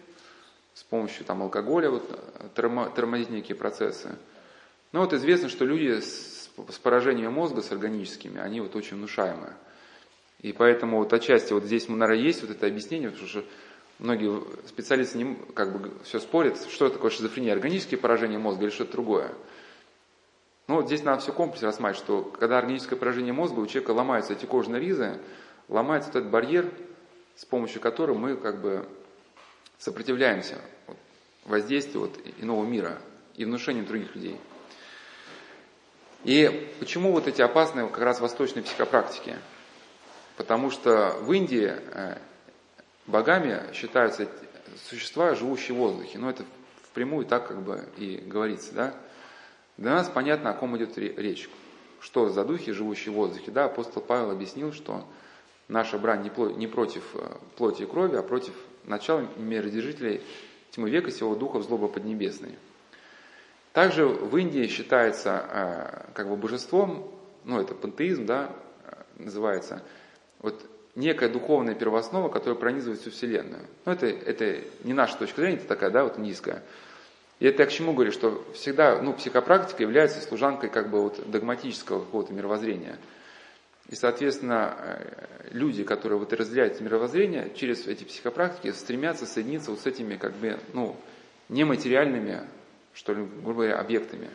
с помощью там, алкоголя вот, тормозить некие процессы. Но вот известно, что люди с, с поражением мозга, с органическими, они вот очень внушаемые. И поэтому вот отчасти вот здесь, наверное, есть вот это объяснение, потому что многие специалисты не, как бы все спорят, что такое шизофрения, органические поражения мозга или что-то другое. Ну вот здесь надо все комплекс рассматривать, что когда органическое поражение мозга, у человека ломаются эти кожные ризы, ломается этот барьер, с помощью которого мы как бы сопротивляемся вот, воздействию вот иного мира и внушению других людей. И почему вот эти опасные как раз восточные психопрактики? Потому что в Индии э, богами считаются существа, живущие в воздухе. Но это впрямую так как бы и говорится. Да? Для нас понятно, о ком идет речь. Что за духи, живущие в воздухе. Да, апостол Павел объяснил, что наша брань не против э, плоти и крови, а против начала миродержителей тьмы века сего духа злоба поднебесной. Также в Индии считается э, как бы божеством, ну это пантеизм, да, называется, вот некая духовная первооснова, которая пронизывает всю Вселенную. Ну, это, это не наша точка зрения, это такая, да, вот низкая. И это я к чему говорю, что всегда, ну, психопрактика является служанкой как бы вот догматического какого-то мировоззрения. И, соответственно, э, люди, которые вот разделяют мировоззрение, через эти психопрактики стремятся соединиться вот с этими, как бы, ну, нематериальными, что ли, грубо говоря, объектами.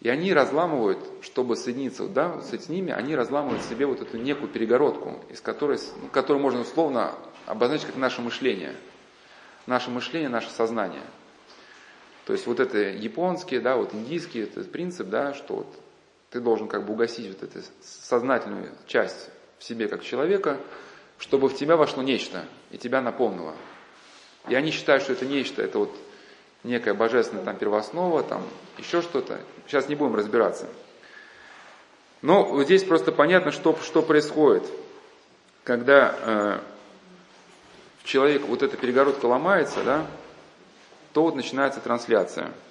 И они разламывают, чтобы соединиться да, с ними, они разламывают себе вот эту некую перегородку, из которой, которую можно условно обозначить как наше мышление. Наше мышление, наше сознание. То есть вот это японские, да, вот индийский этот принцип, да, что вот ты должен как бы угасить вот эту сознательную часть в себе как человека, чтобы в тебя вошло нечто и тебя наполнило. И они считают, что это нечто, это вот некая божественная там первооснова, там еще что-то. Сейчас не будем разбираться. Но вот здесь просто понятно, что, что происходит, когда э, человек вот эта перегородка ломается, да, то вот начинается трансляция –